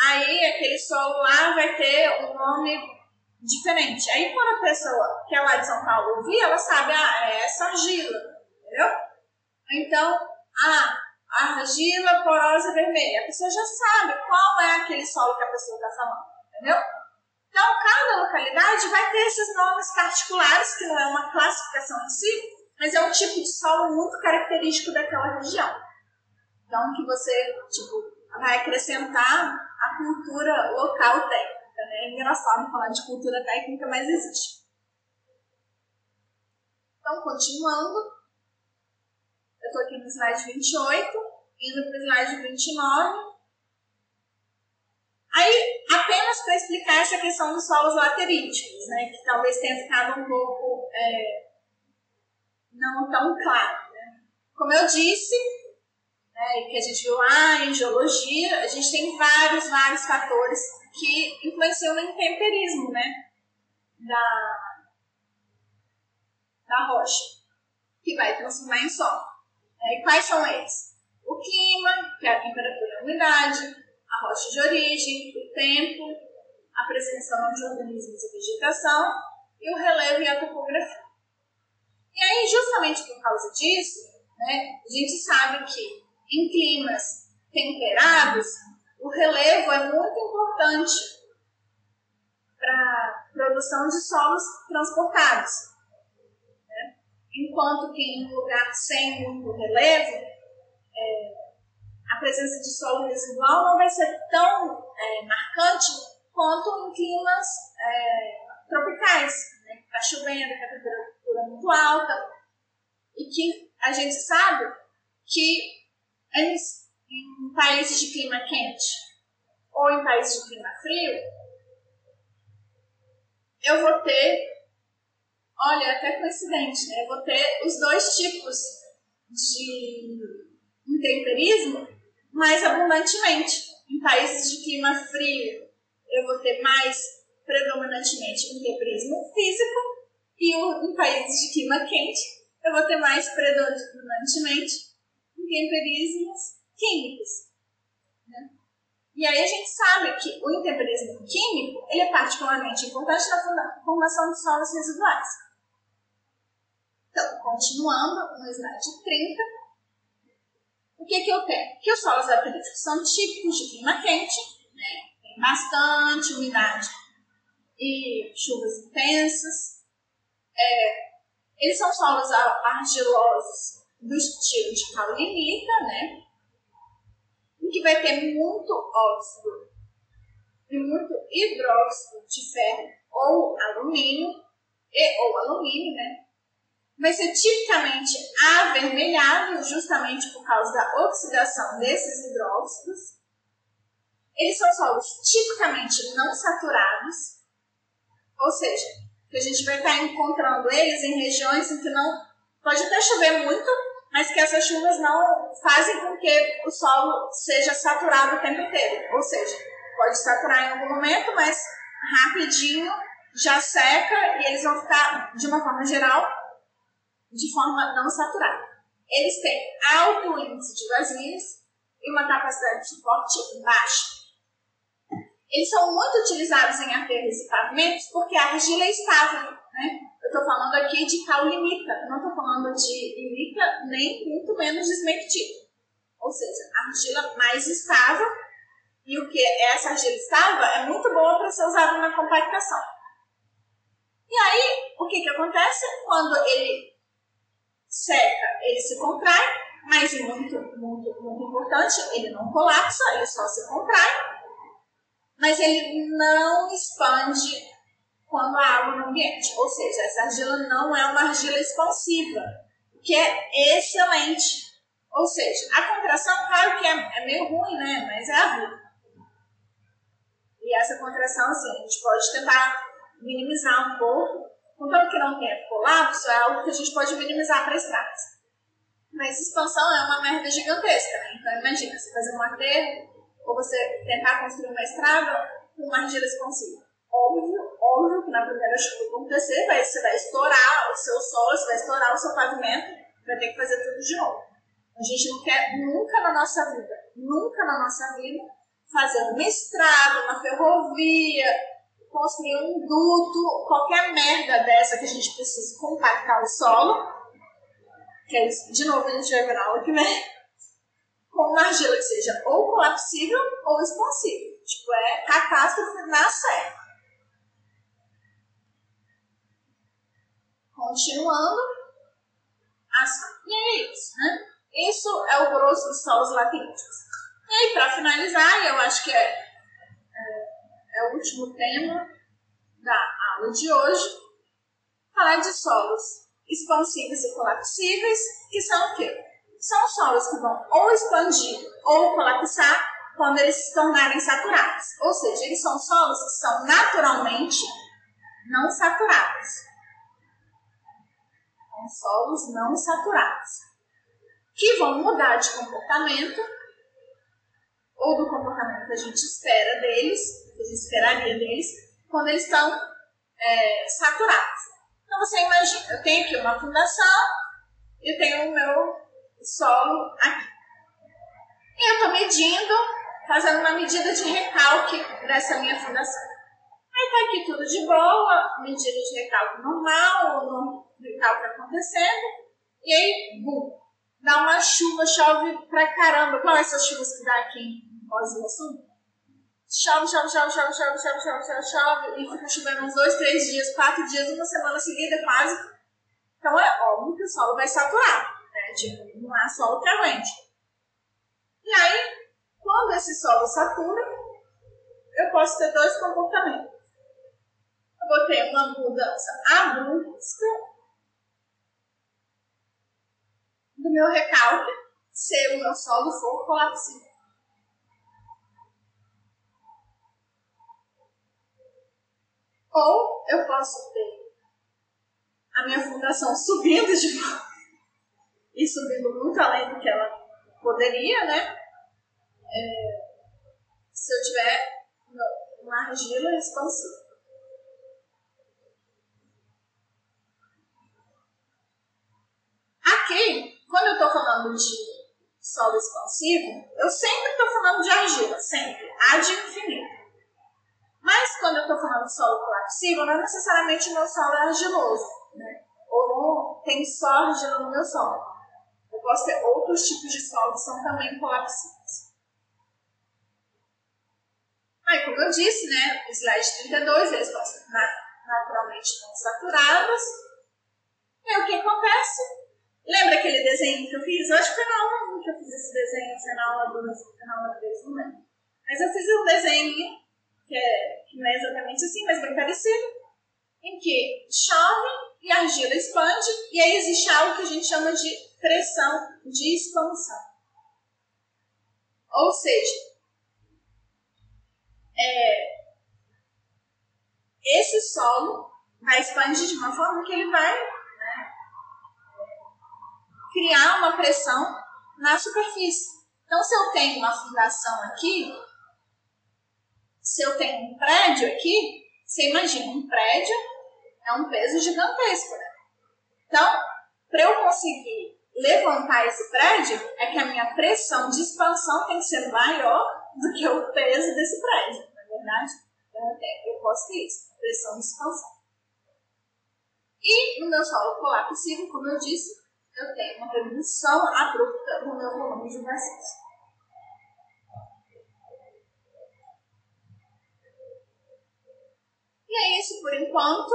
Aí aquele solo lá vai ter um nome diferente. Aí quando a pessoa que é lá de São Paulo ouvir, ela sabe, ah, é essa argila, entendeu? Então, ah, argila porosa vermelha. A pessoa já sabe qual é aquele solo que a pessoa está falando, entendeu? Então, cada localidade vai ter esses nomes particulares, que não é uma classificação em si, mas é um tipo de solo muito característico daquela região. Então, que você, tipo, vai acrescentar a cultura local técnica, né? É engraçado falar de cultura técnica, mas existe. Então, continuando, eu estou aqui no slide 28, indo para o slide 29. Aí, apenas para explicar essa questão dos solos lateríticos, né, que talvez tenha ficado um pouco é, não tão claro. Né? Como eu disse, né, que a gente viu lá em geologia, a gente tem vários, vários fatores que influenciam no intemperismo né, da, da rocha, que vai transformar em sol. É, e quais são eles? O clima, que é a temperatura e a umidade, a rocha de origem, o tempo, a presença de organismos e vegetação, e o relevo e a topografia. E aí, justamente por causa disso, né, a gente sabe que em climas temperados, o relevo é muito importante para produção de solos transportados. Né? Enquanto que em um lugar sem muito relevo, é, a presença de solo residual não vai ser tão é, marcante quanto em climas é, tropicais, né? que está chovendo, que a temperatura é muito alta, e que a gente sabe que em, em países de clima quente ou em países de clima frio, eu vou ter, olha, até coincidente, né? Eu vou ter os dois tipos de intemperismo mais abundantemente. Em países de clima frio, eu vou ter mais predominantemente intemperismo físico, e em países de clima quente, eu vou ter mais predominantemente intemperismos químicos. Né? E aí a gente sabe que o intemperismo químico ele é particularmente importante na formação de solos residuais. Então, continuando no slide 30, o que, que eu tenho? Que os solos atríticos são típicos de clima quente, né? tem bastante umidade e chuvas intensas. É, eles são solos argilosos do estilo de paulinita, né? Em que vai ter muito óxido e muito hidróxido de ferro ou alumínio, e ou alumínio, né? Vai ser tipicamente avermelhado justamente por causa da oxidação desses hidróxidos. Eles são solos tipicamente não saturados, ou seja, que a gente vai estar encontrando eles em regiões em que não pode até chover muito, mas que essas chuvas não fazem com que o solo seja saturado o tempo inteiro. Ou seja, pode saturar em algum momento, mas rapidinho já seca e eles vão ficar, de uma forma geral, de forma não saturada. Eles têm alto índice de vazios e uma capacidade de suporte baixa. Eles são muito utilizados em aterros e pavimentos porque a argila é estável, né? Estou falando aqui de caulinita, não estou falando de ilita, nem muito menos de esmectita. Ou seja, argila mais estável e o que essa argila estava é muito boa para ser usada na compactação. E aí, o que, que acontece? Quando ele seca, ele se contrai, mas muito, muito, muito importante, ele não colapsa, ele só se contrai, mas ele não expande quando há água no ambiente. Ou seja, essa argila não é uma argila expansiva, que é excelente. Ou seja, a contração, claro que é, é meio ruim, né? Mas é a vida. E essa contração, assim, a gente pode tentar minimizar um pouco. Contanto que não tenha colapso, é algo que a gente pode minimizar para estradas. Mas expansão é uma merda gigantesca, né? Então imagina, você fazer um aterro ou você tentar construir uma estrada com uma argila expansiva. Óbvio, óbvio que na primeira chuva que acontecer, vai, você vai estourar o seu solo, você vai estourar o seu pavimento, vai ter que fazer tudo de novo. A gente não quer nunca na nossa vida, nunca na nossa vida, fazer uma estrada, uma ferrovia, construir um duto, qualquer merda dessa que a gente precisa compactar o solo, que é isso, de novo a gente vai ver na que vem, com uma argila que seja ou colapsível ou expansível. Tipo, é catástrofe na certa. Continuando, assim. E é isso, né? Isso é o grosso dos solos lateríticos. E aí, para finalizar, eu acho que é, é, é, o último tema da aula de hoje, falar de solos expansíveis e colapsíveis, que são o quê? São solos que vão ou expandir ou colapsar quando eles se tornarem saturados. Ou seja, eles são solos que são naturalmente não saturados. São solos não saturados. Que vão mudar de comportamento ou do comportamento que a gente espera deles, que a gente esperaria deles, quando eles estão é, saturados. Então você imagina, eu tenho aqui uma fundação e eu tenho o meu solo aqui. E eu estou medindo, fazendo uma medida de recalque dessa minha fundação. Está aqui tudo de boa, medida de recalque normal, o recalque acontecendo, e aí, bum, dá uma chuva, chove pra caramba. Qual é essas chuvas que dá aqui Foz do Sul, chove, chove, chove, chove, chove, chove, chove, chove, chove, e fica chovendo uns dois, três dias, quatro dias, uma semana seguida quase. Então é óbvio que o solo vai saturar, né? Tipo, não há solo que aguente. E aí, quando esse solo satura, eu posso ter dois comportamentos. Vou ter uma mudança abrupta do meu recalque se o meu solo for colapsível. Ou eu posso ter a minha fundação subindo de volta e subindo muito além do que ela poderia, né? É, se eu tiver uma argila expansiva. Aqui, quando eu estou falando de solo expansivo, eu sempre estou falando de argila, sempre, ad infinito. Mas quando eu estou falando de solo colapsível, não é necessariamente o meu solo é argiloso, né? Ou tem só argila no meu solo. Eu posso ter outros tipos de solo que são também colapsíveis. Aí, como eu disse, né, o slide 32, eles estão naturalmente não saturados. E aí, o que acontece? Lembra aquele desenho que eu fiz? Eu acho que foi na aula 1 que eu fiz esse desenho, foi na aula 2, foi na aula 3, não lembro. Mas eu fiz um desenho que, é, que não é exatamente assim, mas bem parecido, em que chove e a argila expande, e aí existe algo que a gente chama de pressão de expansão. Ou seja, é, esse solo vai expandir de uma forma que ele vai criar uma pressão na superfície. Então, se eu tenho uma fundação aqui, se eu tenho um prédio aqui, você imagina, um prédio é um peso gigantesco, né? Então, para eu conseguir levantar esse prédio, é que a minha pressão de expansão tem que ser maior do que o peso desse prédio, na é verdade? Eu, eu posso ter isso, pressão de expansão. E no meu solo colapsível, como eu disse, eu tenho uma diminuição abrupta no meu volume de bacias. E é isso por enquanto.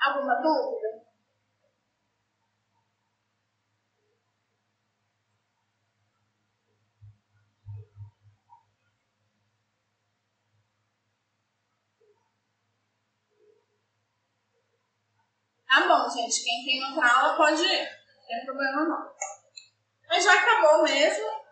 Alguma dúvida? Gente. Quem tem outra aula pode ir. Não tem problema não. Mas já acabou mesmo.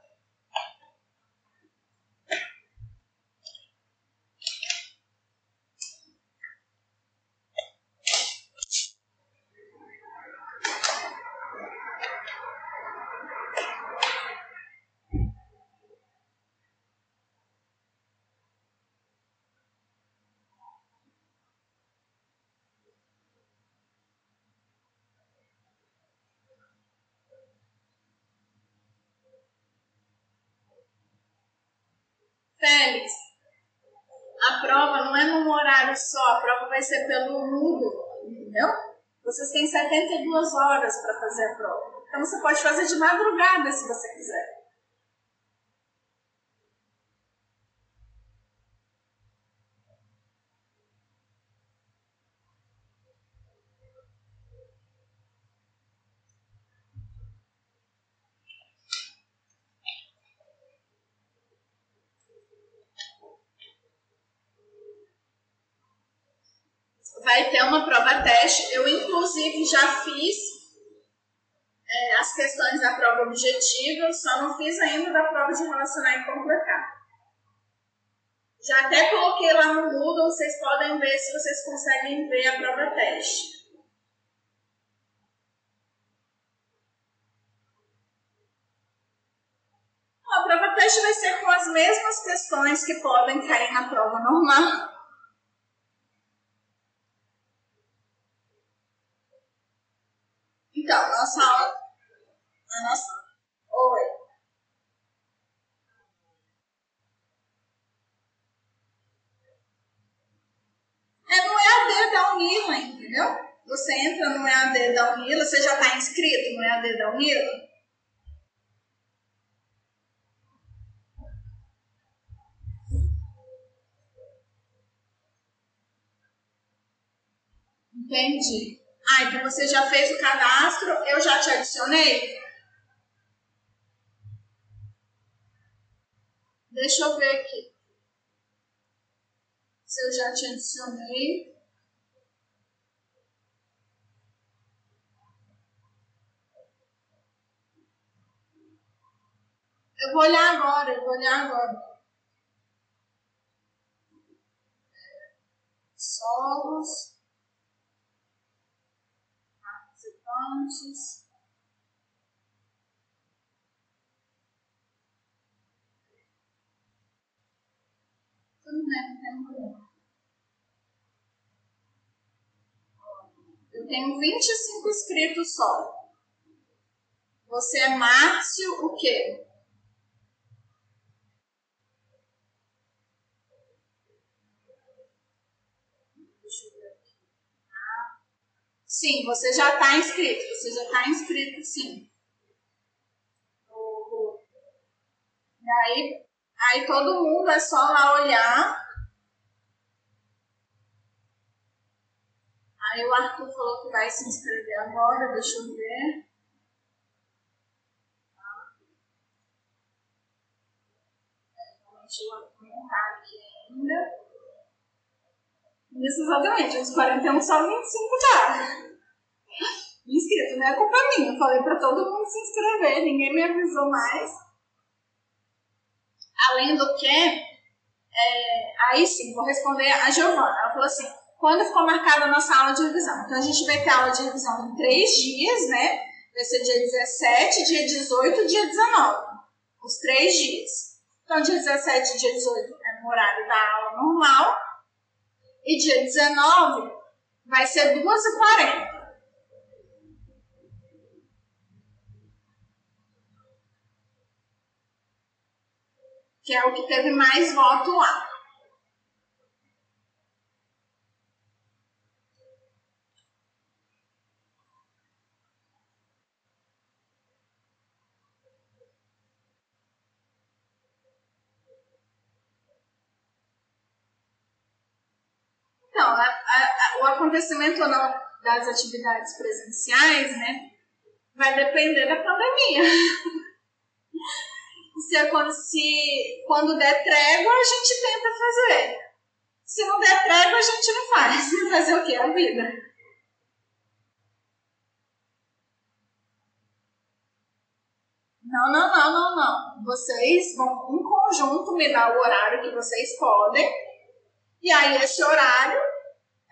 Félix, a prova não é num horário só, a prova vai ser pelo Moodle, entendeu? Vocês têm 72 horas para fazer a prova. Então você pode fazer de madrugada se você quiser. Vai ter uma prova teste. Eu, inclusive, já fiz é, as questões da prova objetiva, só não fiz ainda da prova de relacionar e completar. Já até coloquei lá no Moodle, vocês podem ver se vocês conseguem ver a prova teste. A prova teste vai ser com as mesmas questões que podem cair na prova normal. Então, nossa aula. A nossa. Oi. É no EAD da Unila, entendeu? Você entra no EAD da Unila, você já está inscrito no EAD da Unila? Entendi. Ah, então você já fez o cadastro, eu já te adicionei? Deixa eu ver aqui. Se eu já te adicionei. Eu vou olhar agora, eu vou olhar agora. Solos. antes. Eu não lembro, Eu tenho 25 inscritos só. Você é Márcio o quê? Sim, você já está inscrito. Você já está inscrito, sim. E aí, aí todo mundo é só lá olhar. Aí o Arthur falou que vai se inscrever agora, deixa eu ver. O Arthur não está aqui ainda. Isso exatamente, os 41 só 25 tá inscrito, não é culpa minha. Eu falei para todo mundo se inscrever, ninguém me avisou mais. Além do que, é, aí sim, vou responder a Giovana. Ela falou assim: quando ficou marcada a nossa aula de revisão? Então a gente vai ter aula de revisão em três dias, né? Vai ser dia 17, dia 18 e dia 19. Os três dias. Então, dia 17 e dia 18 é no horário da aula normal. E dia 19 vai ser 2h40. Que é o que teve mais voto lá. o acontecimento ou não das atividades presenciais, né, vai depender da pandemia. se, se quando der trégua, a gente tenta fazer. Se não der trégua, a gente não faz. Fazer o quê? A vida. Não, não, não, não, não. Vocês vão em conjunto me dar o horário que vocês podem. E aí esse horário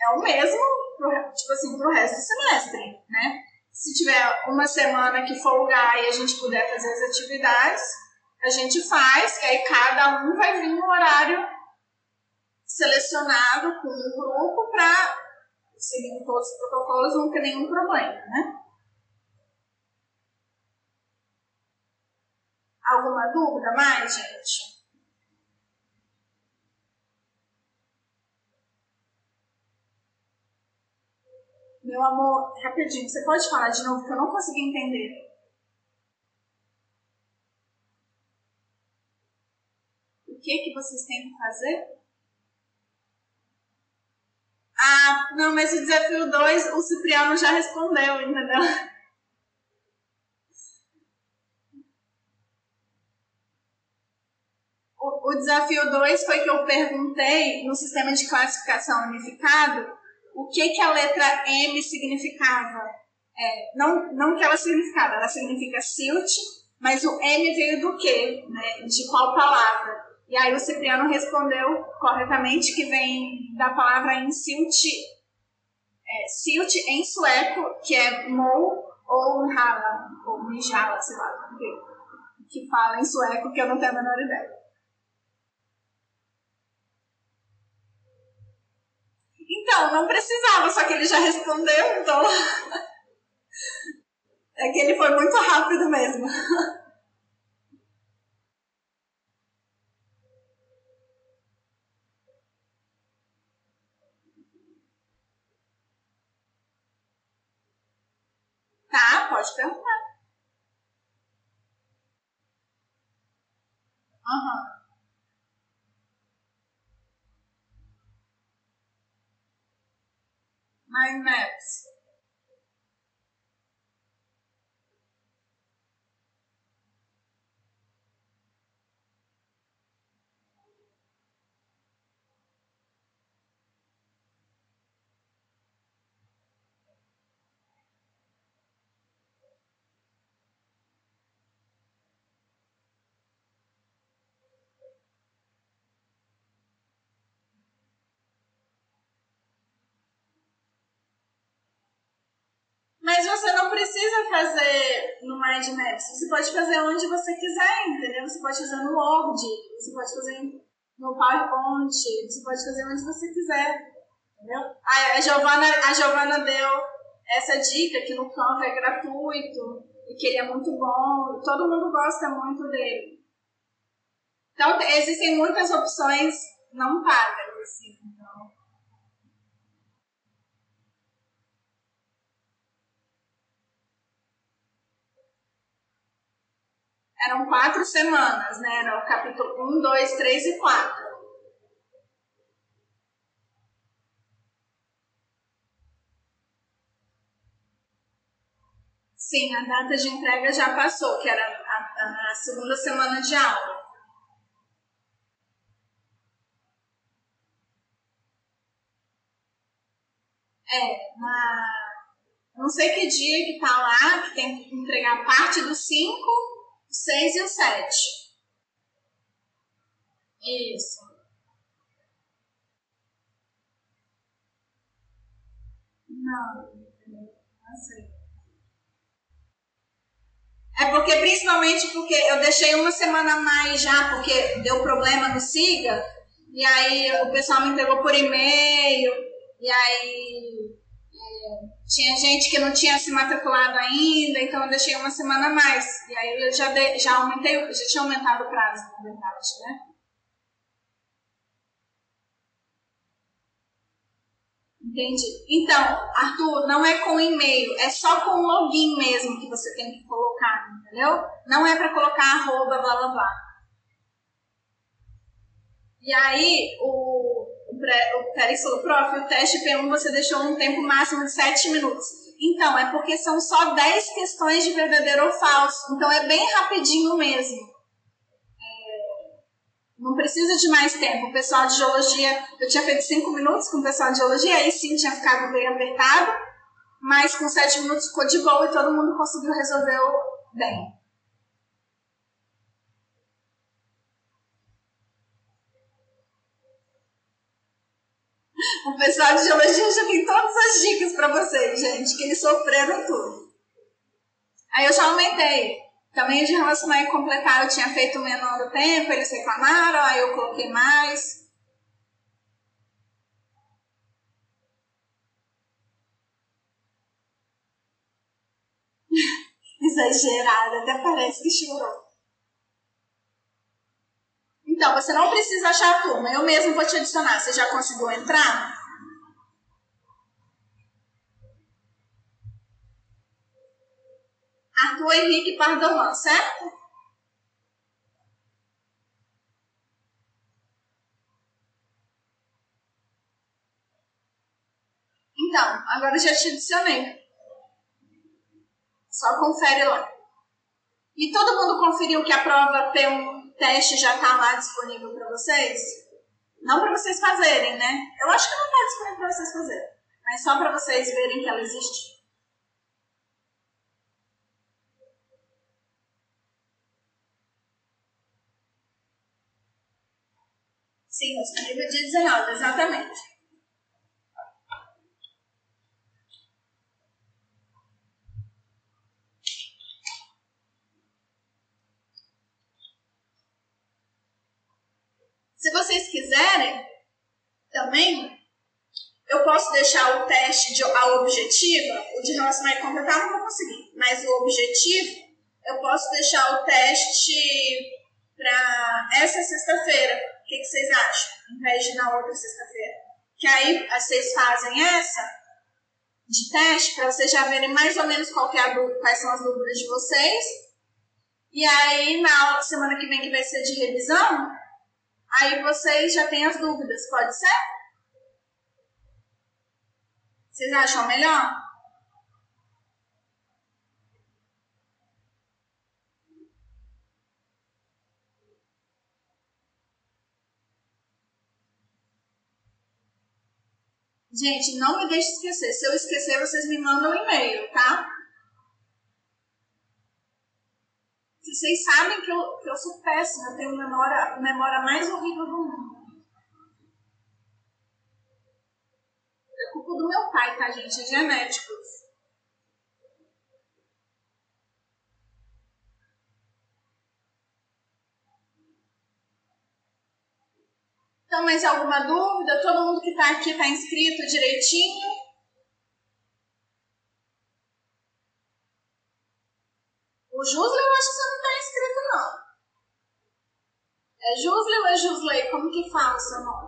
é o mesmo, pro, tipo assim, pro resto do semestre, né? Se tiver uma semana que folgar e a gente puder fazer as atividades, a gente faz, que aí cada um vai vir no horário selecionado com um grupo para seguir todos os protocolos, não ter nenhum problema, né? Alguma dúvida mais, gente? Meu amor, rapidinho, você pode falar de novo que eu não consegui entender. O que que vocês têm que fazer? Ah, não, mas o desafio 2, o Cipriano já respondeu, entendeu? O, desafio 2 foi que eu perguntei no sistema de classificação unificado o que, que a letra M significava. É, não, não que ela significava, ela significa silt, mas o M veio do quê? Né? De qual palavra? E aí o Cipriano respondeu corretamente que vem da palavra em silt, é, em sueco, que é mou ou rala, ou mijala, sei lá, que fala em sueco, que eu não tenho a menor ideia. Então, não precisava, só que ele já respondeu, então. É que ele foi muito rápido mesmo. pode perguntar. Aham. Mind maps. Precisa fazer no Mind Maps. Você pode fazer onde você quiser, entendeu? Você pode fazer no Word, você pode fazer no PowerPoint, você pode fazer onde você quiser. Entendeu? A, Giovana, a Giovana deu essa dica que no Canva é gratuito e que ele é muito bom. Todo mundo gosta muito dele. Então, existem muitas opções não pagas, assim. Eram quatro semanas, né? Era o capítulo 1, 2, 3 e 4. Sim, a data de entrega já passou, que era a, a segunda semana de aula. É, na, não sei que dia que tá lá, que tem que entregar parte do 5 6 e o 7. Isso. Não, não sei. É porque, principalmente porque eu deixei uma semana mais já, porque deu problema no SIGA, e aí o pessoal me entregou por e-mail, e aí tinha gente que não tinha se matriculado ainda, então eu deixei uma semana a mais. E aí eu já, de, já aumentei, já tinha aumentado o prazo, na verdade, né? Entendi. Então, Arthur, não é com e-mail, é só com login mesmo que você tem que colocar, entendeu? Não é para colocar arroba, blá blá blá. E aí, o, o falou, prof, o teste P1 você deixou um tempo máximo de 7 minutos. Então, é porque são só 10 questões de verdadeiro ou falso. Então, é bem rapidinho mesmo. É, não precisa de mais tempo. O pessoal de geologia, eu tinha feito 5 minutos com o pessoal de geologia, aí sim tinha ficado bem apertado, mas com 7 minutos ficou de boa e todo mundo conseguiu resolver bem. O pessoal de geologia já tem todas as dicas para vocês, gente, que eles sofreram tudo. Aí eu já aumentei. Também de relacionar e completar, eu tinha feito menor do tempo, eles reclamaram, aí eu coloquei mais. Exagerada, até parece que chorou. Então, você não precisa achar a turma, eu mesmo vou te adicionar. Você já conseguiu entrar? Arthur Henrique Pardovan, certo? Então, agora já te adicionei. Só confere lá. E todo mundo conferiu que a prova tem um teste já está lá disponível para vocês? Não para vocês fazerem, né? Eu acho que não está disponível para vocês fazerem, mas só para vocês verem que ela existe. Sim, disponível dia 19, exatamente. Se vocês quiserem, também, eu posso deixar o teste de, a objetiva, o de relacionar e completar não vou conseguir, mas o objetivo, eu posso deixar o teste para essa sexta-feira. Que, que, vocês acham? Em vez de na outra sexta-feira. Que aí vocês fazem essa de teste para vocês já verem mais ou menos qual é dúvida, quais são as dúvidas de vocês. E aí, na aula, semana que vem, que vai ser de revisão, Aí vocês já têm as dúvidas, pode ser? Vocês acham melhor? Gente, não me deixe esquecer. Se eu esquecer, vocês me mandam um e-mail, tá? Vocês sabem que eu, que eu sou péssima, eu tenho memória, a memória mais horrível do mundo. É culpa do meu pai, tá, gente? É genético. Então, mais alguma dúvida? Todo mundo que está aqui está inscrito direitinho? O Jusle eu acho que você não está inscrito, não. É Jusle ou é Jusley? Como que fala o seu nome?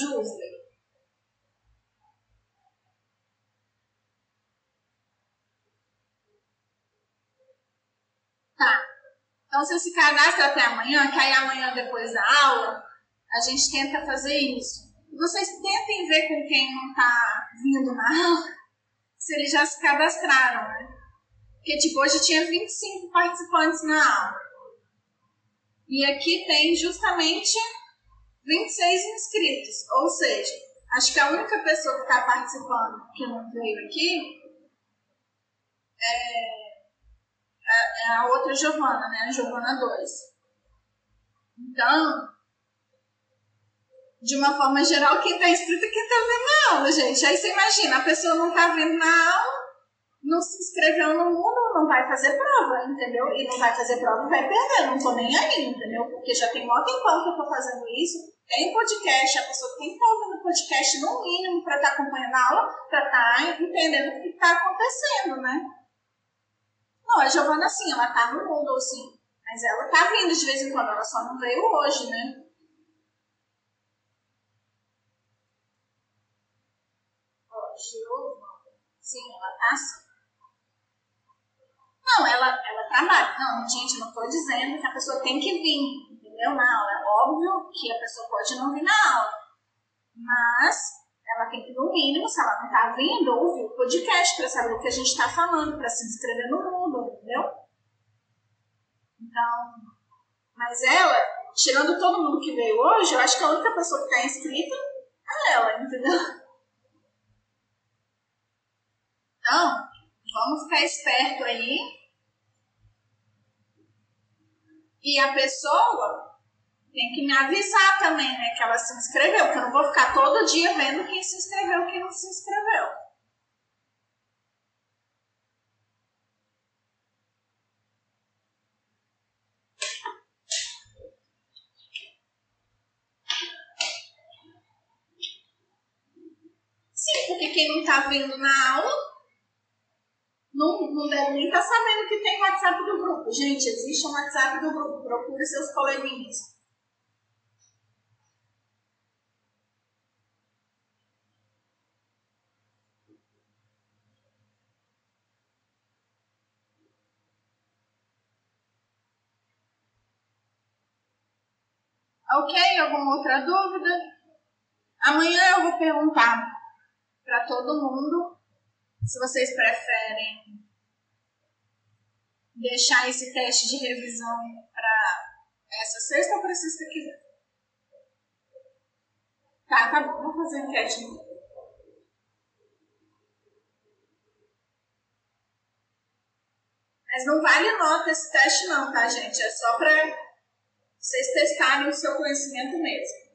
Jusle. Tá. Então você se cadastra até amanhã, que aí amanhã depois da aula a gente tenta fazer isso. Vocês tentem ver com quem não tá vindo na aula, se eles já se cadastraram, né? Porque, tipo, hoje tinha 25 participantes na aula. E aqui tem justamente 26 inscritos. Ou seja, acho que a única pessoa que está participando que não veio aqui é é, é a outra Giovana, né? A Giovana 2. Então, de uma forma geral, quem está inscrito é quem está vendo na aula, gente. Aí você imagina, a pessoa não está vendo na aula, não se inscreveu no mundo, não vai fazer prova, entendeu? E não vai fazer prova, vai perder, não tô nem aí, entendeu? Porque já tem muito tempo que eu tô fazendo isso tem podcast, a pessoa tem que estar ouvindo podcast no mínimo para estar tá acompanhando a aula, para estar tá entendendo o que está acontecendo, né? Não, a Giovana, assim, ela tá no mundo, assim, mas ela tá vindo de vez em quando, ela só não veio hoje, né? Ó, sim, ela tá assim. Não, ela, ela trabalha. Não, gente, eu não tô dizendo que a pessoa tem que vir entendeu? Na aula. É óbvio que a pessoa pode não vir na aula. Mas ela tem que, no mínimo, se ela não está vindo, ouvir o podcast para saber o que a gente está falando, para se inscrever no mundo, entendeu? Então, mas ela, tirando todo mundo que veio hoje, eu acho que a única pessoa que está inscrita é ela, entendeu? Então, vamos ficar esperto aí e a pessoa tem que me avisar também, né, que ela se inscreveu, porque eu não vou ficar todo dia vendo quem se inscreveu e quem não se inscreveu. Sim, porque quem não está vindo na aula não, não deve nem estar tá sabendo que tem WhatsApp do grupo. Gente, existe um WhatsApp do grupo. Procure seus coleguinhas. Ok? Alguma outra dúvida? Amanhã eu vou perguntar para todo mundo se vocês preferem deixar esse teste de revisão para essa sexta ou para sexta que vem. Tá, tá bom, vou fazer enquete. Mas não vale nota esse teste não, tá, gente? É só para vocês testarem o seu conhecimento mesmo.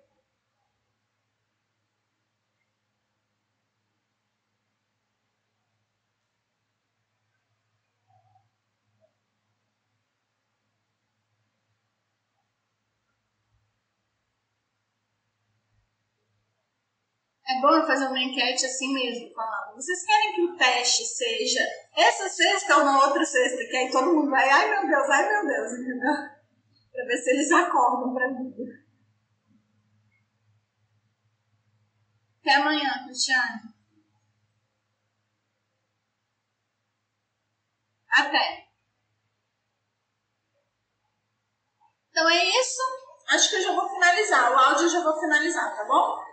É bom fazer uma enquete assim mesmo, falando. Vocês querem que o teste seja essa sexta ou na outra sexta? Que aí todo mundo vai, ai meu Deus, ai meu Deus, entendeu? Pra ver se eles acordam pra vida. Até amanhã, Cristiane. Até. Então é isso. Acho que eu já vou finalizar. O áudio eu já vou finalizar, tá bom?